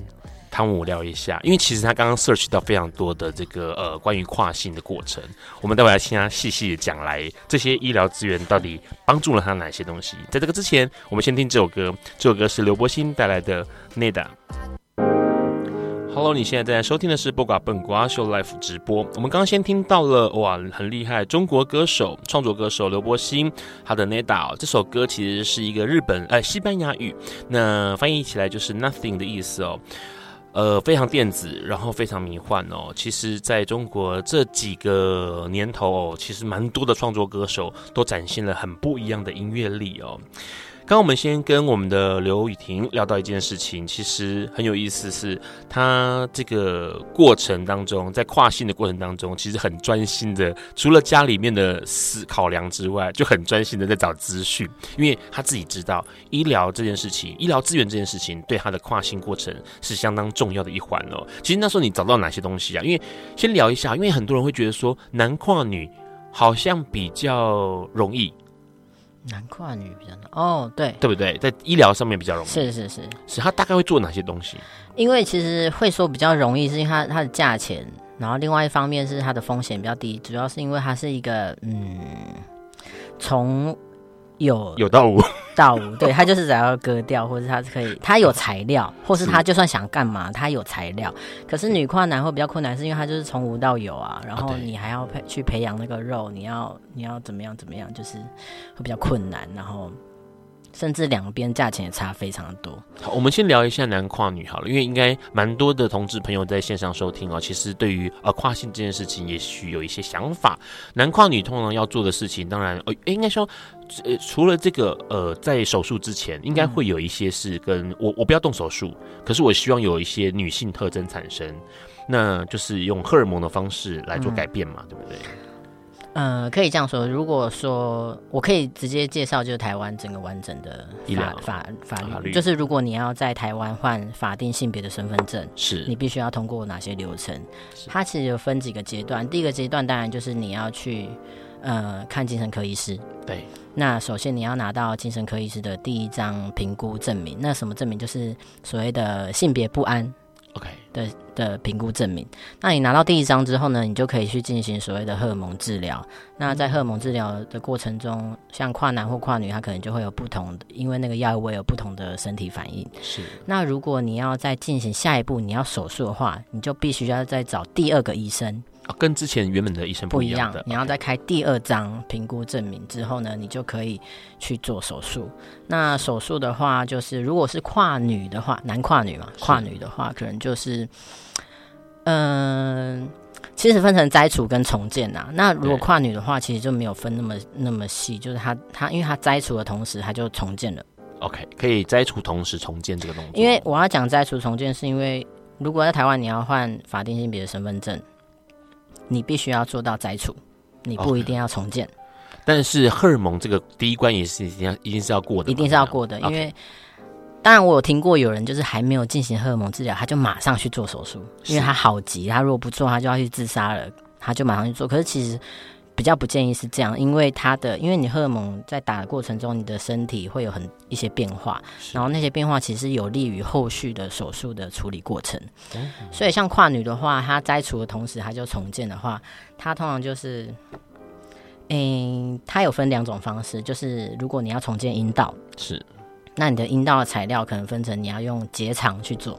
Speaker 1: 汤姆聊一下，因为其实他刚刚 search 到非常多的这个呃关于跨性的过程，我们待会来听他细细的讲来这些医疗资源到底帮助了他哪些东西。在这个之前，我们先听这首歌，这首歌是刘柏辛带来的《Nada》。Hello，你现在正在收听的是《播瓜笨瓜秀》Live 直播。我们刚刚先听到了哇，很厉害，中国歌手、创作歌手刘柏辛他的《Nada》这首歌其实是一个日本呃西班牙语，那翻译起来就是 Nothing 的意思哦。呃，非常电子，然后非常迷幻哦。其实，在中国这几个年头哦，其实蛮多的创作歌手都展现了很不一样的音乐力哦。刚我们先跟我们的刘雨婷聊到一件事情，其实很有意思，是她这个过程当中，在跨性的过程当中，其实很专心的，除了家里面的思考量之外，就很专心的在找资讯，因为她自己知道医疗这件事情，医疗资源这件事情对她的跨性过程是相当重要的一环哦。其实那时候你找到哪些东西啊？因为先聊一下，因为很多人会觉得说男跨女好像比较容易。
Speaker 3: 男跨女比较难。哦，对，
Speaker 1: 对不对？在医疗上面比较容易，
Speaker 3: 是是是，
Speaker 1: 是他大概会做哪些东西？
Speaker 3: 因为其实会说比较容易，是因为它它的价钱，然后另外一方面是它的风险比较低，主要是因为它是一个嗯，从有
Speaker 1: 有到无，
Speaker 3: 到无，对，他就是只要割掉，或者他可以，他有材料，或是他就算想干嘛，他有材料。可是女跨男会比较困难，是因为他就是从无到有啊，然后你还要培去培养那个肉，你要你要怎么样怎么样，就是会比较困难，然后。甚至两边价钱也差非常的多。
Speaker 1: 好，我们先聊一下男跨女好了，因为应该蛮多的同志朋友在线上收听哦。其实对于呃跨性这件事情，也许有一些想法。男跨女通常要做的事情，当然呃，应该说呃，除了这个呃，在手术之前，应该会有一些是跟我我不要动手术，可是我希望有一些女性特征产生，那就是用荷尔蒙的方式来做改变嘛，嗯、对不对？
Speaker 3: 呃，可以这样说。如果说我可以直接介绍，就是台湾整个完整的法法法律，法律，就是如果你要在台湾换法定性别的身份证，是你必须要通过哪些流程？它其实有分几个阶段。第一个阶段当然就是你要去呃看精神科医师。对。那首先你要拿到精神科医师的第一张评估证明。那什么证明？就是所谓的性别不安。OK 的的评估证明，那你拿到第一张之后呢，你就可以去进行所谓的荷尔蒙治疗。那在荷尔蒙治疗的过程中，像跨男或跨女，他可能就会有不同的，因为那个药物会有不同的身体反应。是。那如果你要再进行下一步，你要手术的话，你就必须要再找第二个医生。
Speaker 1: 跟之前原本的医生不一样的，
Speaker 3: 你要再开第二张评估证明之后呢，你就可以去做手术。那手术的话，就是如果是跨女的话，男跨女嘛，跨女的话，可能就是，嗯、呃，其实分成摘除跟重建呐。那如果跨女的话，其实就没有分那么那么细，就是他他因为他摘除的同时，他就重建了。
Speaker 1: OK，可以摘除同时重建这个动作。
Speaker 3: 因为我要讲摘除重建，是因为如果在台湾你要换法定性别的身份证。你必须要做到摘除，你不一定要重建。Okay.
Speaker 1: 但是荷尔蒙这个第一关也是一定要，一定是要过的，
Speaker 3: 一定是要过的。因为.当然我有听过有人就是还没有进行荷尔蒙治疗，他就马上去做手术，因为他好急，他如果不做，他就要去自杀了，他就马上去做。可是其实。比较不建议是这样，因为它的，因为你荷尔蒙在打的过程中，你的身体会有很一些变化，然后那些变化其实有利于后续的手术的处理过程。嗯。所以像跨女的话，她摘除的同时，她就重建的话，她通常就是，嗯，它有分两种方式，就是如果你要重建阴道，是，那你的阴道的材料可能分成你要用结肠去做。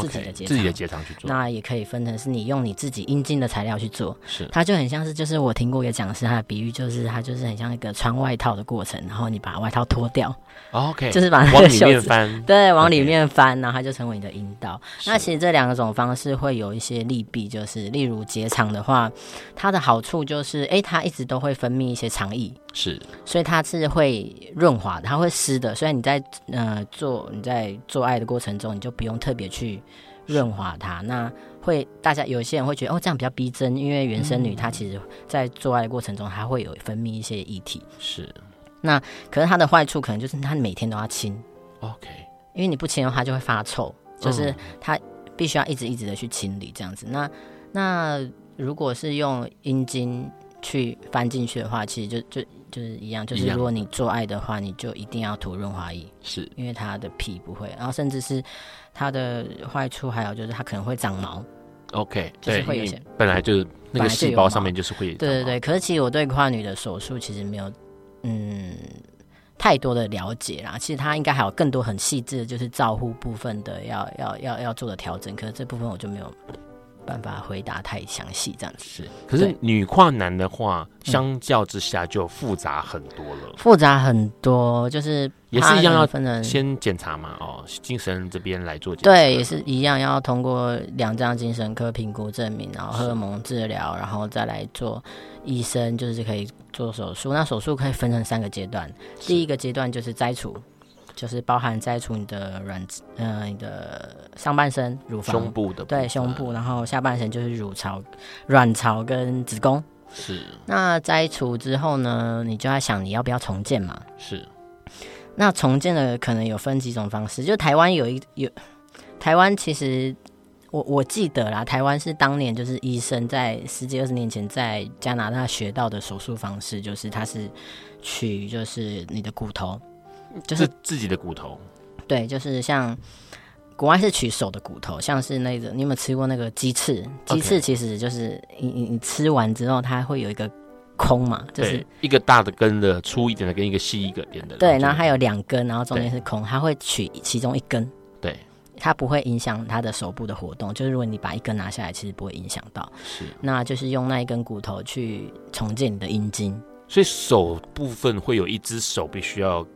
Speaker 3: 自己的结肠，
Speaker 1: 自己的结肠去做，
Speaker 3: 那也可以分成是你用你自己阴茎的材料去做，是，它就很像是，就是我听过一个讲师，他的比喻就是，它就是很像一个穿外套的过程，然后你把外套脱掉。
Speaker 1: OK，
Speaker 3: 就是把那个袖子
Speaker 1: 往里面翻，
Speaker 3: 对，往里面翻，然后它就成为你的阴道。那其实这两种方式会有一些利弊，就是例如结肠的话，它的好处就是，哎、欸，它一直都会分泌一些肠液，是，所以它是会润滑的，它会湿的，所以你在呃做你在做爱的过程中，你就不用特别去润滑它。那会大家有些人会觉得哦，这样比较逼真，因为原生女她其实在做爱的过程中，她会有分泌一些液体，是。那可是它的坏处可能就是它每天都要清，OK，因为你不清的话就会发臭，就是它必须要一直一直的去清理这样子。那那如果是用阴茎去翻进去的话，其实就就就是一样，就是如果你做爱的话，你就一定要涂润滑液，是。因为它的皮不会，然后甚至是它的坏处还有就是它可能会长毛
Speaker 1: ，OK，
Speaker 3: 就是会有些
Speaker 1: 本来就是那个细胞上面就是会，
Speaker 3: 对对对。可是其实我对跨女的手术其实没有。嗯，太多的了解啦。其实他应该还有更多很细致的，就是照护部分的要要要要做的调整。可是这部分我就没有办法回答太详细，这样子是。
Speaker 1: 可是女跨男的话，相较之下就复杂很多了。
Speaker 3: 复杂很多，就是
Speaker 1: 也是一样要分成先检查嘛，哦，精神这边来做检查。
Speaker 3: 对，也是一样要通过两张精神科评估证明，然后荷尔蒙治疗，然后再来做。医生就是可以做手术，那手术可以分成三个阶段。第一个阶段就是摘除，就是包含摘除你的软，呃，你的上半身乳房、
Speaker 1: 胸部的
Speaker 3: 对胸部，然后下半身就是乳巢、卵巢跟子宫。是。那摘除之后呢，你就要想你要不要重建嘛？是。那重建的可能有分几种方式，就台湾有一有，台湾其实。我我记得啦，台湾是当年就是医生在十几二十年前在加拿大学到的手术方式，就是它是取就是你的骨头，就是
Speaker 1: 自己的骨头。
Speaker 3: 对，就是像国外是取手的骨头，像是那个你有没有吃过那个鸡翅？鸡翅其实就是你你你吃完之后，它会有一个空嘛，就是
Speaker 1: 一个大的根的粗一点的跟一个细一个点的。
Speaker 3: 对，然后还有两根，然后中间是空，它会取其中一根。
Speaker 1: 对，
Speaker 3: 它不会影响他的手部的活动。就是如果你把一根拿下来，其实不会影响到。
Speaker 1: 是，
Speaker 3: 那就是用那一根骨头去重建你的阴茎。
Speaker 1: 所以手部分会有一只手必须要。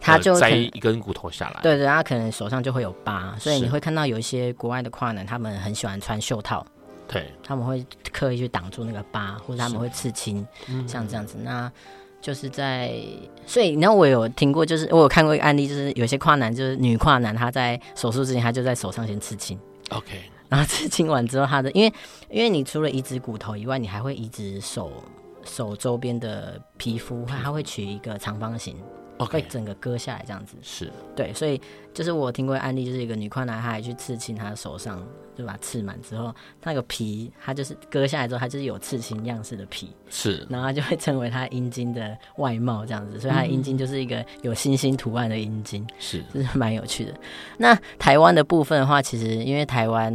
Speaker 3: 他就
Speaker 1: 摘一根骨头下来，
Speaker 3: 对对，他可能手上就会有疤，所以你会看到有一些国外的跨男，他们很喜欢穿袖套，
Speaker 1: 对，
Speaker 3: 他们会刻意去挡住那个疤，或者他们会刺青，像这样子，那就是在，所以然后我有听过，就是我有看过一个案例，就是有些跨男，就是女跨男，他在手术之前，他就在手上先刺青
Speaker 1: ，OK，
Speaker 3: 然后刺青完之后，他的因为因为你除了移植骨头以外，你还会移植手手周边的皮肤，他会取一个长方形。Okay, 会整个割下来这样子，
Speaker 1: 是。
Speaker 3: 对，所以就是我听过案例，就是一个女跨男，她还去刺青，她的手上就把它刺满之后，那个皮，它就是割下来之后，它就是有刺青样式的皮，
Speaker 1: 是，
Speaker 3: 然后就会成为他阴茎的外貌这样子，所以他的阴茎就是一个有星星图案的阴茎，
Speaker 1: 是，
Speaker 3: 就是蛮有趣的。那台湾的部分的话，其实因为台湾，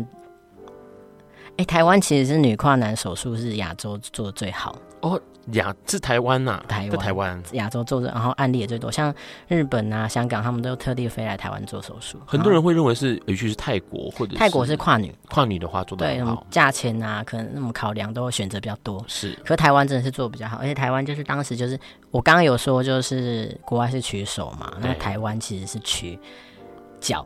Speaker 3: 哎、欸，台湾其实是女跨男手术是亚洲做的最好
Speaker 1: 哦。亚是台湾呐，台湾台湾
Speaker 3: 亚洲做的，然后案例也最多，像日本啊、香港，他们都特地飞来台湾做手术。
Speaker 1: 很多人会认为是，尤其是泰国或者
Speaker 3: 泰国是跨女，
Speaker 1: 跨女的话做的很好，
Speaker 3: 对，价钱啊，可能那么考量都选择比较多。
Speaker 1: 是，
Speaker 3: 可台湾真的是做的比较好，而且台湾就是当时就是我刚刚有说，就是国外是取手嘛，那台湾其实是取脚。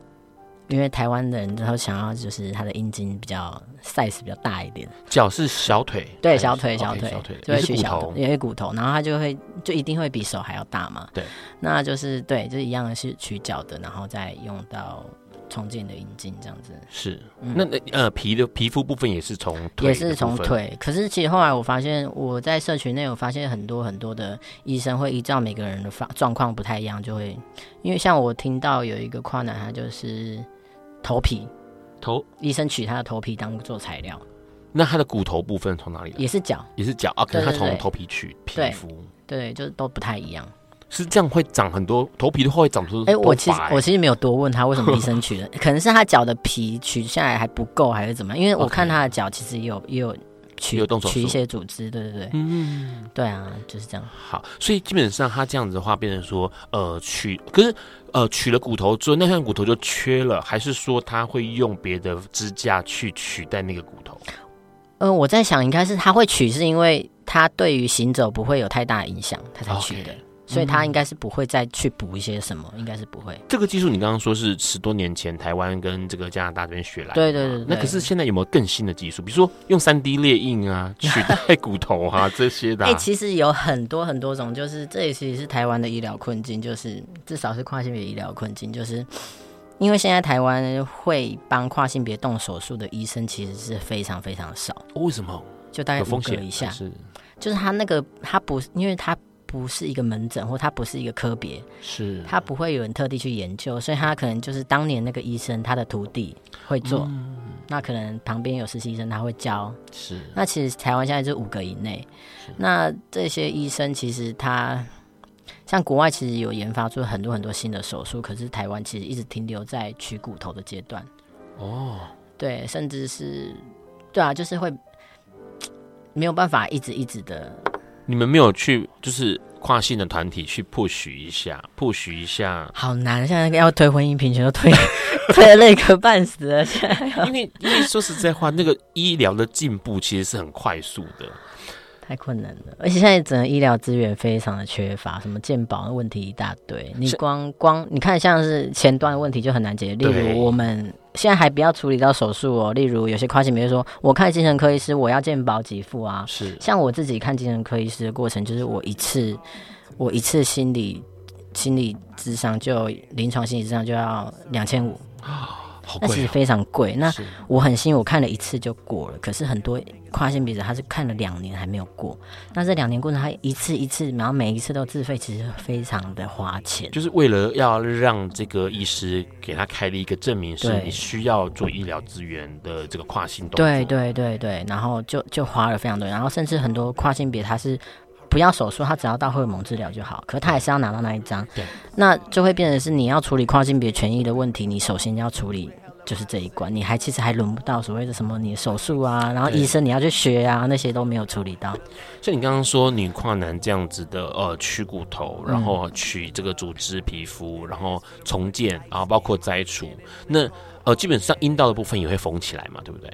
Speaker 3: 因为台湾的人都想要，就是他的阴茎比较 size 比较大一点。
Speaker 1: 脚是小腿，
Speaker 3: 对，小腿，小腿，
Speaker 1: 小腿
Speaker 3: 就会取小腿，因为骨头，然后他就会就一定会比手还要大嘛。
Speaker 1: 对，
Speaker 3: 那就是对，就是一样的是取脚的，然后再用到重建的阴茎这样子。
Speaker 1: 是，嗯、那那呃皮的皮肤部分也是从腿，
Speaker 3: 也是从腿。可是其实后来我发现，我在社群内我发现很多很多的医生会依照每个人的状状况不太一样，就会因为像我听到有一个跨男，他就是。头皮，
Speaker 1: 头
Speaker 3: 医生取他的头皮当做材料，
Speaker 1: 那他的骨头部分从哪里来？
Speaker 3: 也是脚，
Speaker 1: 也是脚啊。可是他从头皮取皮肤，
Speaker 3: 对，就是都不太一样。
Speaker 1: 是这样会长很多头皮的话会长出？哎、欸，
Speaker 3: 我其实我其实没有多问他为什么医生取的，可能是他脚的皮取下来还不够，还是怎么？因为我看他的脚其实也有也有。取有动手取一些组织，对对对，嗯，对啊，就是这样。
Speaker 1: 好，所以基本上他这样子的话，变成说，呃，取，可是，呃，取了骨头之后，那块骨头就缺了，还是说他会用别的支架去取代那个骨头？
Speaker 3: 呃，我在想，应该是他会取，是因为他对于行走不会有太大影响，他才取的。Okay. 所以他应该是不会再去补一些什么，应该是不会。
Speaker 1: 这个技术你刚刚说是十多年前台湾跟这个加拿大这边学来的，
Speaker 3: 对对对，对。
Speaker 1: 那可是现在有没有更新的技术？比如说用三 D 列印啊，取代骨头啊 这些的、啊。哎、欸，其实有很多很多种，就是这也其实是台湾的医疗困境，就是至少是跨性别医疗困境，就是因为现在台湾会帮跨性别动手术的医生其实是非常非常少。为什么？就大概五个以下，是就是他那个他不是因为他。不是一个门诊，或他不是一个科别，是。他不会有人特地去研究，所以他可能就是当年那个医生他的徒弟会做，嗯、那可能旁边有实习医生他会教，是。那其实台湾现在就五个以内，那这些医生其实他像国外其实有研发出很多很多新的手术，可是台湾其实一直停留在取骨头的阶段，哦，对，甚至是对啊，就是会没有办法一直一直的。你们没有去，就是跨性的团体去 push 一下，push 一下，好难。现在要推婚姻平权，都推 推的累个半死了。现在因为因为说实在话，那个医疗的进步其实是很快速的。太困难了，而且现在整个医疗资源非常的缺乏，什么健保的问题一大堆。你光光你看，像是前端的问题就很难解决。例如我们现在还不要处理到手术哦。例如有些跨性别说，我看精神科医师，我要健保给付啊。是，像我自己看精神科医师的过程，就是我一次我一次心理心理智商就临床心理智商就要两千五。那其实非常贵。那我很幸运，我看了一次就过了。可是很多跨性别者他是看了两年还没有过。那这两年过程，他一次一次，然后每一次都自费，其实非常的花钱。就是为了要让这个医师给他开了一个证明，是你需要做医疗资源的这个跨性动作。对对对对，然后就就花了非常多。然后甚至很多跨性别他是不要手术，他只要到荷尔蒙治疗就好。可是他还是要拿到那一张。对。那就会变成是你要处理跨性别权益的问题，你首先要处理。
Speaker 3: 就是这一关，你还其实还轮不到所谓的什么你的手术啊，然后医生你要去学啊，那些都没有处理到。
Speaker 1: 像你刚刚说女跨男这样子的，呃，取骨头，然后取这个组织皮肤，然后重建，然后包括摘除，那呃，基本上阴道的部分也会缝起来嘛，对不对？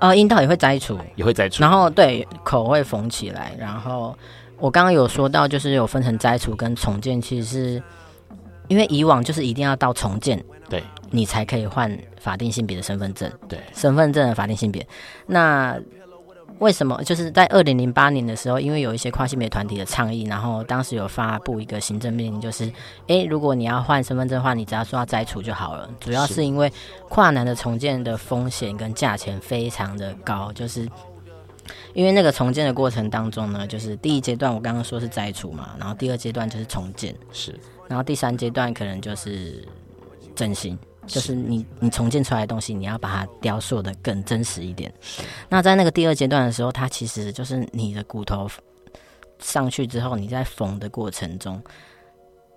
Speaker 3: 呃，阴道也会摘除，
Speaker 1: 也会摘除，
Speaker 3: 然后对口会缝起来，然后我刚刚有说到，就是有分成摘除跟重建，其实是因为以往就是一定要到重建，
Speaker 1: 对。
Speaker 3: 你才可以换法定性别的身份证，
Speaker 1: 对，
Speaker 3: 身份证的法定性别。那为什么就是在二零零八年的时候，因为有一些跨性别团体的倡议，然后当时有发布一个行政命令，就是，诶、欸，如果你要换身份证的话，你只要说要摘除就好了。主要是因为跨男的重建的风险跟价钱非常的高，就是因为那个重建的过程当中呢，就是第一阶段我刚刚说是摘除嘛，然后第二阶段就是重建，
Speaker 1: 是，
Speaker 3: 然后第三阶段可能就是整形。就是你，你重建出来的东西，你要把它雕塑的更真实一点。那在那个第二阶段的时候，它其实就是你的骨头上去之后，你在缝的过程中，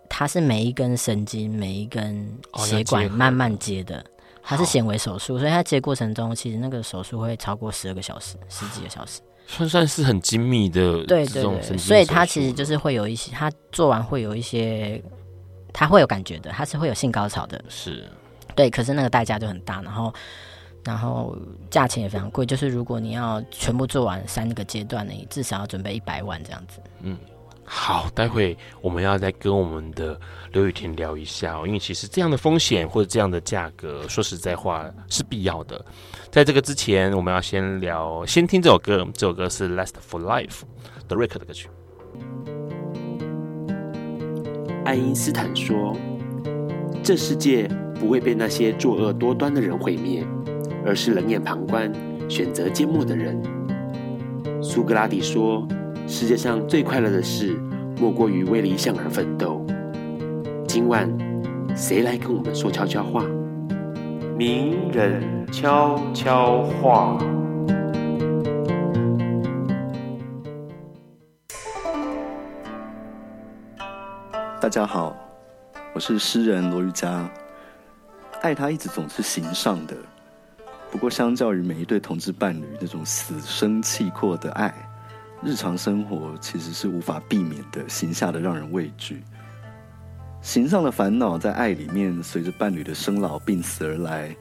Speaker 3: 它是每一根神经、每一根血管慢慢接的。它是显微手术，所以它接过程中，其实那个手术会超过十二个小时、十几个小时，
Speaker 1: 算算是很精密的。
Speaker 3: 对对对，所以它其实就是会有一些，它做完会有一些，它会有感觉的，它是会有性高潮的。
Speaker 1: 是。
Speaker 3: 对，可是那个代价就很大，然后，然后价钱也非常贵。就是如果你要全部做完三个阶段，你至少要准备一百万这样子。
Speaker 1: 嗯，好，待会我们要再跟我们的刘雨婷聊一下哦，因为其实这样的风险或者这样的价格，说实在话是必要的。在这个之前，我们要先聊，先听这首歌，这首歌是《Last for Life》的瑞克的歌曲。
Speaker 2: 爱因斯坦说：“这世界。”不会被那些作恶多端的人毁灭，而是冷眼旁观、选择缄默的人。苏格拉底说：“世界上最快乐的事，莫过于为理想而奋斗。”今晚，谁来跟我们说悄悄话？名人悄悄话。
Speaker 4: 大家好，我是诗人罗玉佳。爱他一直总是形上的，不过相较于每一对同志伴侣那种死生契阔的爱，日常生活其实是无法避免的形下的让人畏惧。形上的烦恼在爱里面随着伴侣的生老病死而来，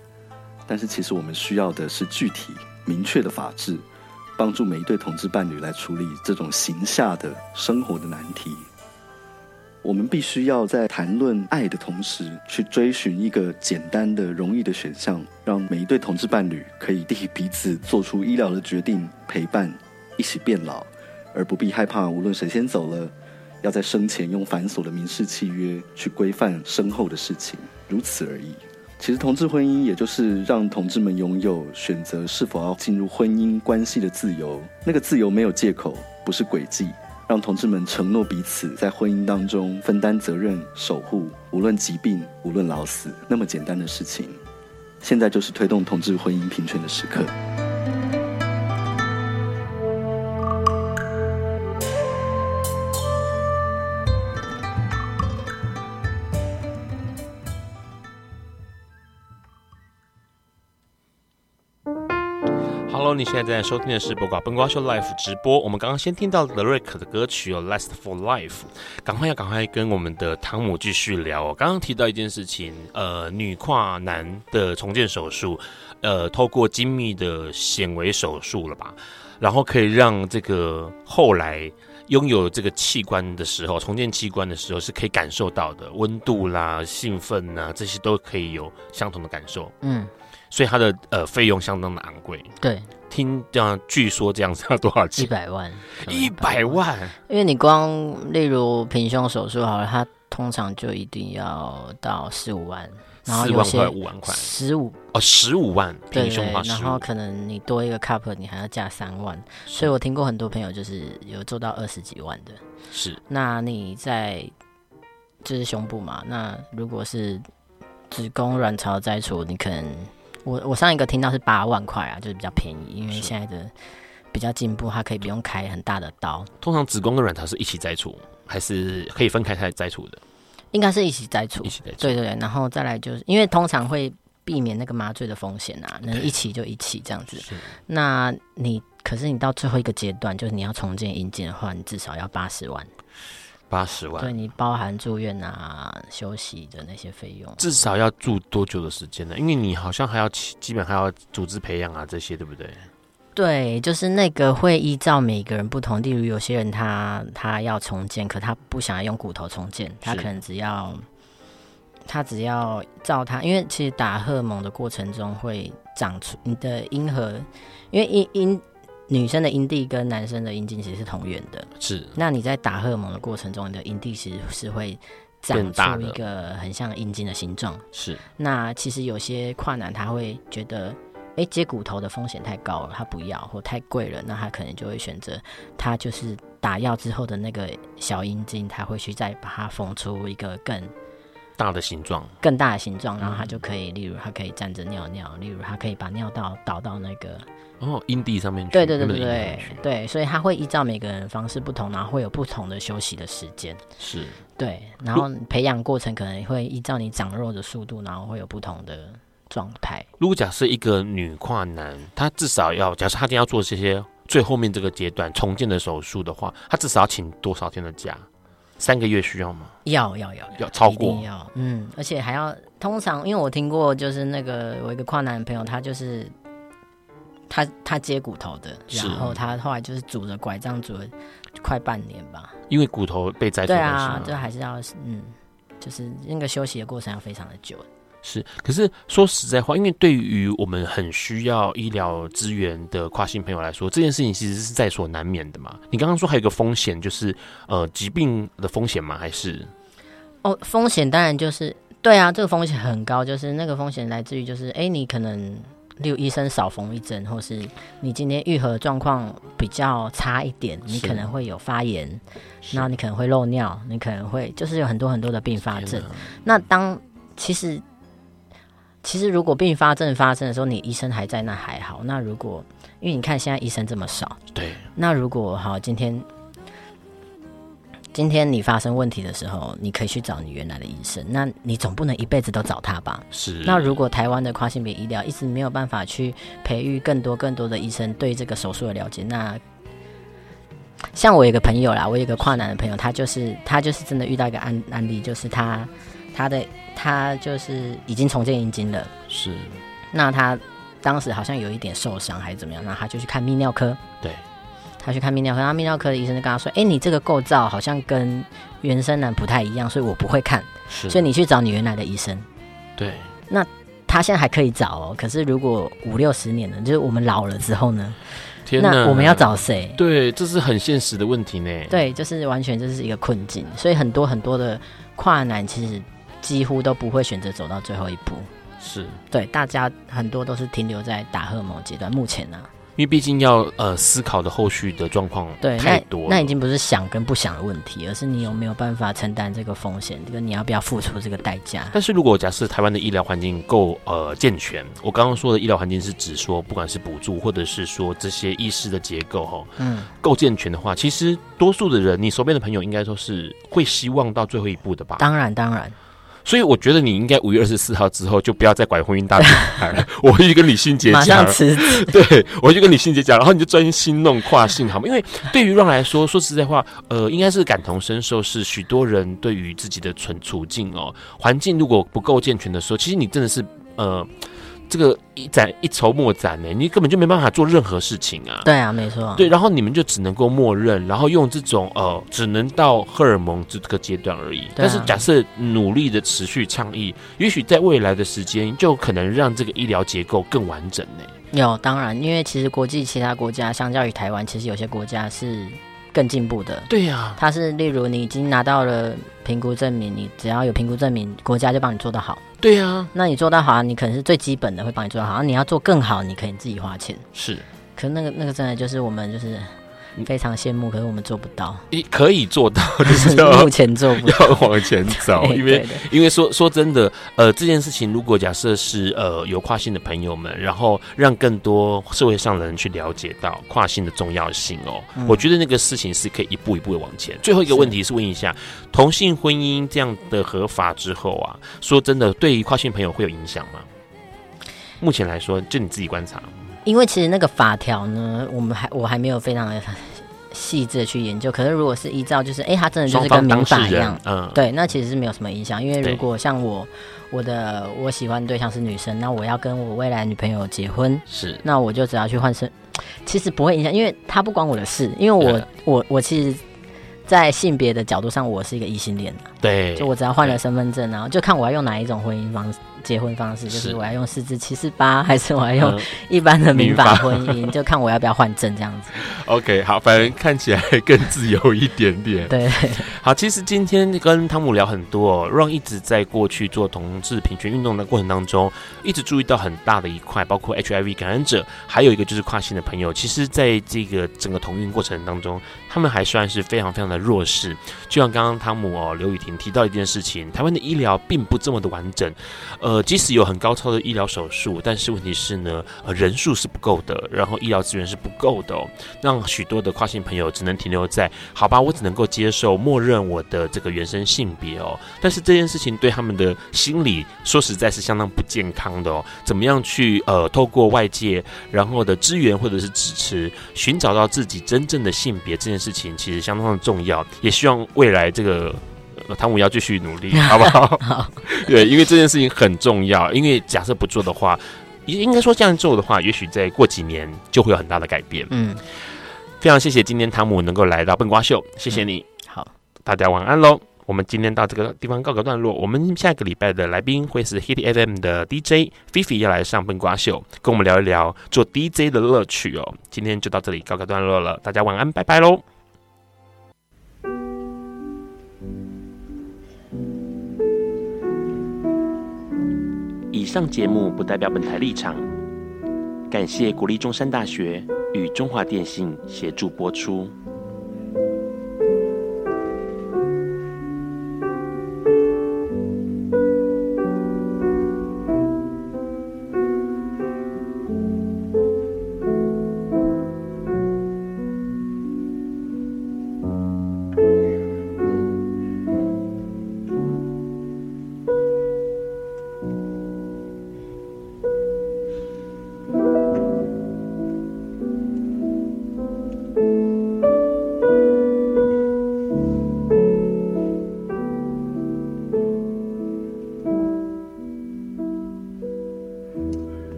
Speaker 4: 但是其实我们需要的是具体明确的法治，帮助每一对同志伴侣来处理这种形下的生活的难题。我们必须要在谈论爱的同时，去追寻一个简单的、容易的选项，让每一对同志伴侣可以替彼此做出医疗的决定，陪伴，一起变老，而不必害怕无论谁先走了，要在生前用繁琐的民事契约去规范身后的事情，如此而已。其实，同志婚姻也就是让同志们拥有选择是否要进入婚姻关系的自由，那个自由没有借口，不是诡计。让同志们承诺彼此在婚姻当中分担责任、守护，无论疾病，无论老死，那么简单的事情，现在就是推动同志婚姻平权的时刻。
Speaker 1: 你现在正在收听的是《播瓜崩瓜秀》Live 直播。我们刚刚先听到 The Rick 的歌曲有《Last for Life》，赶快要赶快跟我们的汤姆继续聊哦。刚刚提到一件事情，呃，女跨男的重建手术，呃，透过精密的显微手术了吧，然后可以让这个后来拥有这个器官的时候，重建器官的时候是可以感受到的温度啦、兴奋呐，这些都可以有相同的感受。嗯，所以它的呃费用相当的昂贵。
Speaker 3: 对。
Speaker 1: 听这样，据说这样子要多少钱？
Speaker 3: 一百万，
Speaker 1: 一百万。
Speaker 3: 因为你光例如平胸手术好了，它通常就一定要到十五万，然后有些
Speaker 1: 五万块，
Speaker 3: 十五
Speaker 1: 哦，十五万平胸的话，
Speaker 3: 然后可能你多一个 cup，你还要加三万。所以我听过很多朋友就是有做到二十几万的。
Speaker 1: 是，
Speaker 3: 那你在就是胸部嘛？那如果是子宫卵巢摘除，你可能。我我上一个听到是八万块啊，就是比较便宜，因为现在的比较进步，它可以不用开很大的刀。
Speaker 1: 通常子宫跟卵巢是一起摘除，还是可以分开开摘除的？
Speaker 3: 应该是一起摘除，
Speaker 1: 一起摘除。
Speaker 3: 对对对，然后再来就是因为通常会避免那个麻醉的风险啊，能一起就一起这样子。那你可是你到最后一个阶段，就是你要重建阴茎的话，你至少要八十万。
Speaker 1: 八十万，
Speaker 3: 对，你包含住院啊、休息的那些费用，
Speaker 1: 至少要住多久的时间呢？因为你好像还要基本还要组织培养啊，这些对不对？
Speaker 3: 对，就是那个会依照每个人不同。例如有些人他他要重建，可他不想要用骨头重建，他可能只要他只要照他，因为其实打荷尔蒙的过程中会长出你的阴核，因为阴阴。女生的阴蒂跟男生的阴茎其实是同源的，
Speaker 1: 是。
Speaker 3: 那你在打荷尔蒙的过程中，你的阴蒂其实是会长出一个很像阴茎的形状。
Speaker 1: 是。
Speaker 3: 那其实有些跨男他会觉得，哎、欸，接骨头的风险太高了，他不要或太贵了，那他可能就会选择，他就是打药之后的那个小阴茎，他会去再把它缝出一个更
Speaker 1: 大的形状，
Speaker 3: 更大的形状，然后他就可以，例如他可以站着尿尿，例如他可以把尿道倒到那个。
Speaker 1: 哦，阴蒂上面去。
Speaker 3: 对对对对对对，所以他会依照每个人方式不同，然后会有不同的休息的时间。
Speaker 1: 是。
Speaker 3: 对，然后培养过程可能会依照你长肉的速度，然后会有不同的状态。
Speaker 1: 如果假设一个女跨男，他至少要，假设他今天要做这些最后面这个阶段重建的手术的话，他至少要请多少天的假？三个月需要吗？
Speaker 3: 要要要
Speaker 1: 要超过，
Speaker 3: 要嗯，而且还要通常，因为我听过，就是那个我一个跨男朋友，他就是。他他接骨头的，然后他后来就是拄着拐杖拄了快半年吧，
Speaker 1: 因为骨头被摘出来。对
Speaker 3: 啊，就还是要嗯，就是那个休息的过程要非常的久。
Speaker 1: 是，可是说实在话，因为对于我们很需要医疗资源的跨性朋友来说，这件事情其实是在所难免的嘛。你刚刚说还有一个风险，就是呃疾病的风险吗？还是？
Speaker 3: 哦，风险当然就是对啊，这个风险很高，就是那个风险来自于就是哎，你可能。例如医生少缝一针，或是你今天愈合状况比较差一点，你可能会有发炎，那你可能会漏尿，你可能会就是有很多很多的并发症。那当其实其实如果并发症发生的时候，你医生还在，那还好。那如果因为你看现在医生这么少，
Speaker 1: 对，
Speaker 3: 那如果好今天。今天你发生问题的时候，你可以去找你原来的医生。那你总不能一辈子都找他吧？
Speaker 1: 是。
Speaker 3: 那如果台湾的跨性别医疗一直没有办法去培育更多更多的医生对这个手术的了解，那像我有一个朋友啦，我有一个跨男的朋友，他就是他就是真的遇到一个案案例，就是他他的他就是已经重建阴茎了。
Speaker 1: 是。
Speaker 3: 那他当时好像有一点受伤还是怎么样？那他就去看泌尿科。
Speaker 1: 对。
Speaker 3: 他去看泌尿科，然后泌尿科的医生就跟他说：“哎、欸，你这个构造好像跟原生男不太一样，所以我不会看，所以你去找你原来的医生。”
Speaker 1: 对。
Speaker 3: 那他现在还可以找哦，可是如果五六十年了，就是我们老了之后呢？
Speaker 1: 天哪，
Speaker 3: 那我们要找谁？
Speaker 1: 对，这是很现实的问题呢。
Speaker 3: 对，就是完全就是一个困境，所以很多很多的跨男其实几乎都不会选择走到最后一步。
Speaker 1: 是。对，
Speaker 3: 大家很多都是停留在打荷尔蒙阶段。目前呢、啊？
Speaker 1: 因为毕竟要呃思考的后续的状况对太多了，
Speaker 3: 那已经不是想跟不想的问题，而是你有没有办法承担这个风险，这个你要不要付出这个代价？
Speaker 1: 但是如果假设台湾的医疗环境够呃健全，我刚刚说的医疗环境是指说不管是补助或者是说这些医师的结构哈，嗯，够健全的话，其实多数的人，你手边的朋友应该说是会希望到最后一步的吧？
Speaker 3: 当然，当然。
Speaker 1: 所以我觉得你应该五月二十四号之后就不要再拐婚姻大品牌了。我会去跟李心杰讲，
Speaker 3: 马上辞职。
Speaker 1: 对，我会去跟李心杰讲，然后你就专心弄跨性好吗？因为对于 Ron 来说，说实在话，呃，应该是感同身受，是许多人对于自己的存处境哦，环境如果不够健全的时候，其实你真的是呃。这个一展一筹莫展呢，你根本就没办法做任何事情啊！
Speaker 3: 对啊，没错。
Speaker 1: 对，然后你们就只能够默认，然后用这种呃，只能到荷尔蒙这个阶段而已。啊、但是假设努力的持续倡议，也许在未来的时间，就可能让这个医疗结构更完整呢。
Speaker 3: 有，当然，因为其实国际其他国家相较于台湾，其实有些国家是。更进步的，
Speaker 1: 对呀、啊，
Speaker 3: 它是例如你已经拿到了评估证明，你只要有评估证明，国家就帮你做得好。
Speaker 1: 对呀、啊，
Speaker 3: 那你做到好，你可能是最基本的会帮你做到好，你要做更好，你可以自己花钱。
Speaker 1: 是，
Speaker 3: 可是那个那个真的就是我们就是。非常羡慕，可是我们做不到。
Speaker 1: 你可以做到，就是要
Speaker 3: 目前做不到，
Speaker 1: 要往前走。因为因为说说真的，呃，这件事情如果假设是呃有跨性的朋友们，然后让更多社会上的人去了解到跨性的重要性哦，嗯、我觉得那个事情是可以一步一步的往前。最后一个问题是问一下，同性婚姻这样的合法之后啊，说真的，对于跨性朋友会有影响吗？目前来说，就你自己观察，
Speaker 3: 因为其实那个法条呢，我们还我还没有非常的细致的去研究。可是如果是依照就是，哎、欸，他真的就是跟民法一样，嗯，对，那其实是没有什么影响。因为如果像我，我的我喜欢对象是女生，那我要跟我未来女朋友结婚，
Speaker 1: 是，
Speaker 3: 那我就只要去换身，其实不会影响，因为他不关我的事，因为我、嗯、我我其实。在性别的角度上，我是一个异性恋的。
Speaker 1: 对，
Speaker 3: 就我只要换了身份证，然后就看我要用哪一种婚姻方式。结婚方式就是我要用四至七四八，还是我要用一般的民法婚姻？就看我要不要换证这样子。
Speaker 1: OK，好，反正看起来更自由一点点。
Speaker 3: 对，
Speaker 1: 好，其实今天跟汤姆聊很多，Ron 一直在过去做同志平权运动的过程当中，一直注意到很大的一块，包括 HIV 感染者，还有一个就是跨性的朋友。其实，在这个整个同运过程当中，他们还算是非常非常的弱势。就像刚刚汤姆哦，刘雨婷提到一件事情，台湾的医疗并不这么的完整。呃。即使有很高超的医疗手术，但是问题是呢，呃，人数是不够的，然后医疗资源是不够的哦，让许多的跨性朋友只能停留在好吧，我只能够接受默认我的这个原生性别哦。但是这件事情对他们的心理说实在是相当不健康的哦。怎么样去呃，透过外界然后的支援或者是支持，寻找到自己真正的性别这件事情，其实相当的重要要。也希望未来这个。汤姆要继续努力，好不好？
Speaker 3: 好，
Speaker 1: 对，因为这件事情很重要。因为假设不做的话，应应该说这样做的话，也许再过几年就会有很大的改变。嗯，非常谢谢今天汤姆能够来到笨瓜秀，谢谢你。
Speaker 3: 嗯、好，
Speaker 1: 大家晚安喽。我们今天到这个地方告个段落。我们下个礼拜的来宾会是 Hit FM 的 DJ 菲菲要来上笨瓜秀，跟我们聊一聊做 DJ 的乐趣哦。今天就到这里告个段落了，大家晚安，拜拜喽。上节目不代表本台立场，感谢国立中山大学与中华电信协助播出。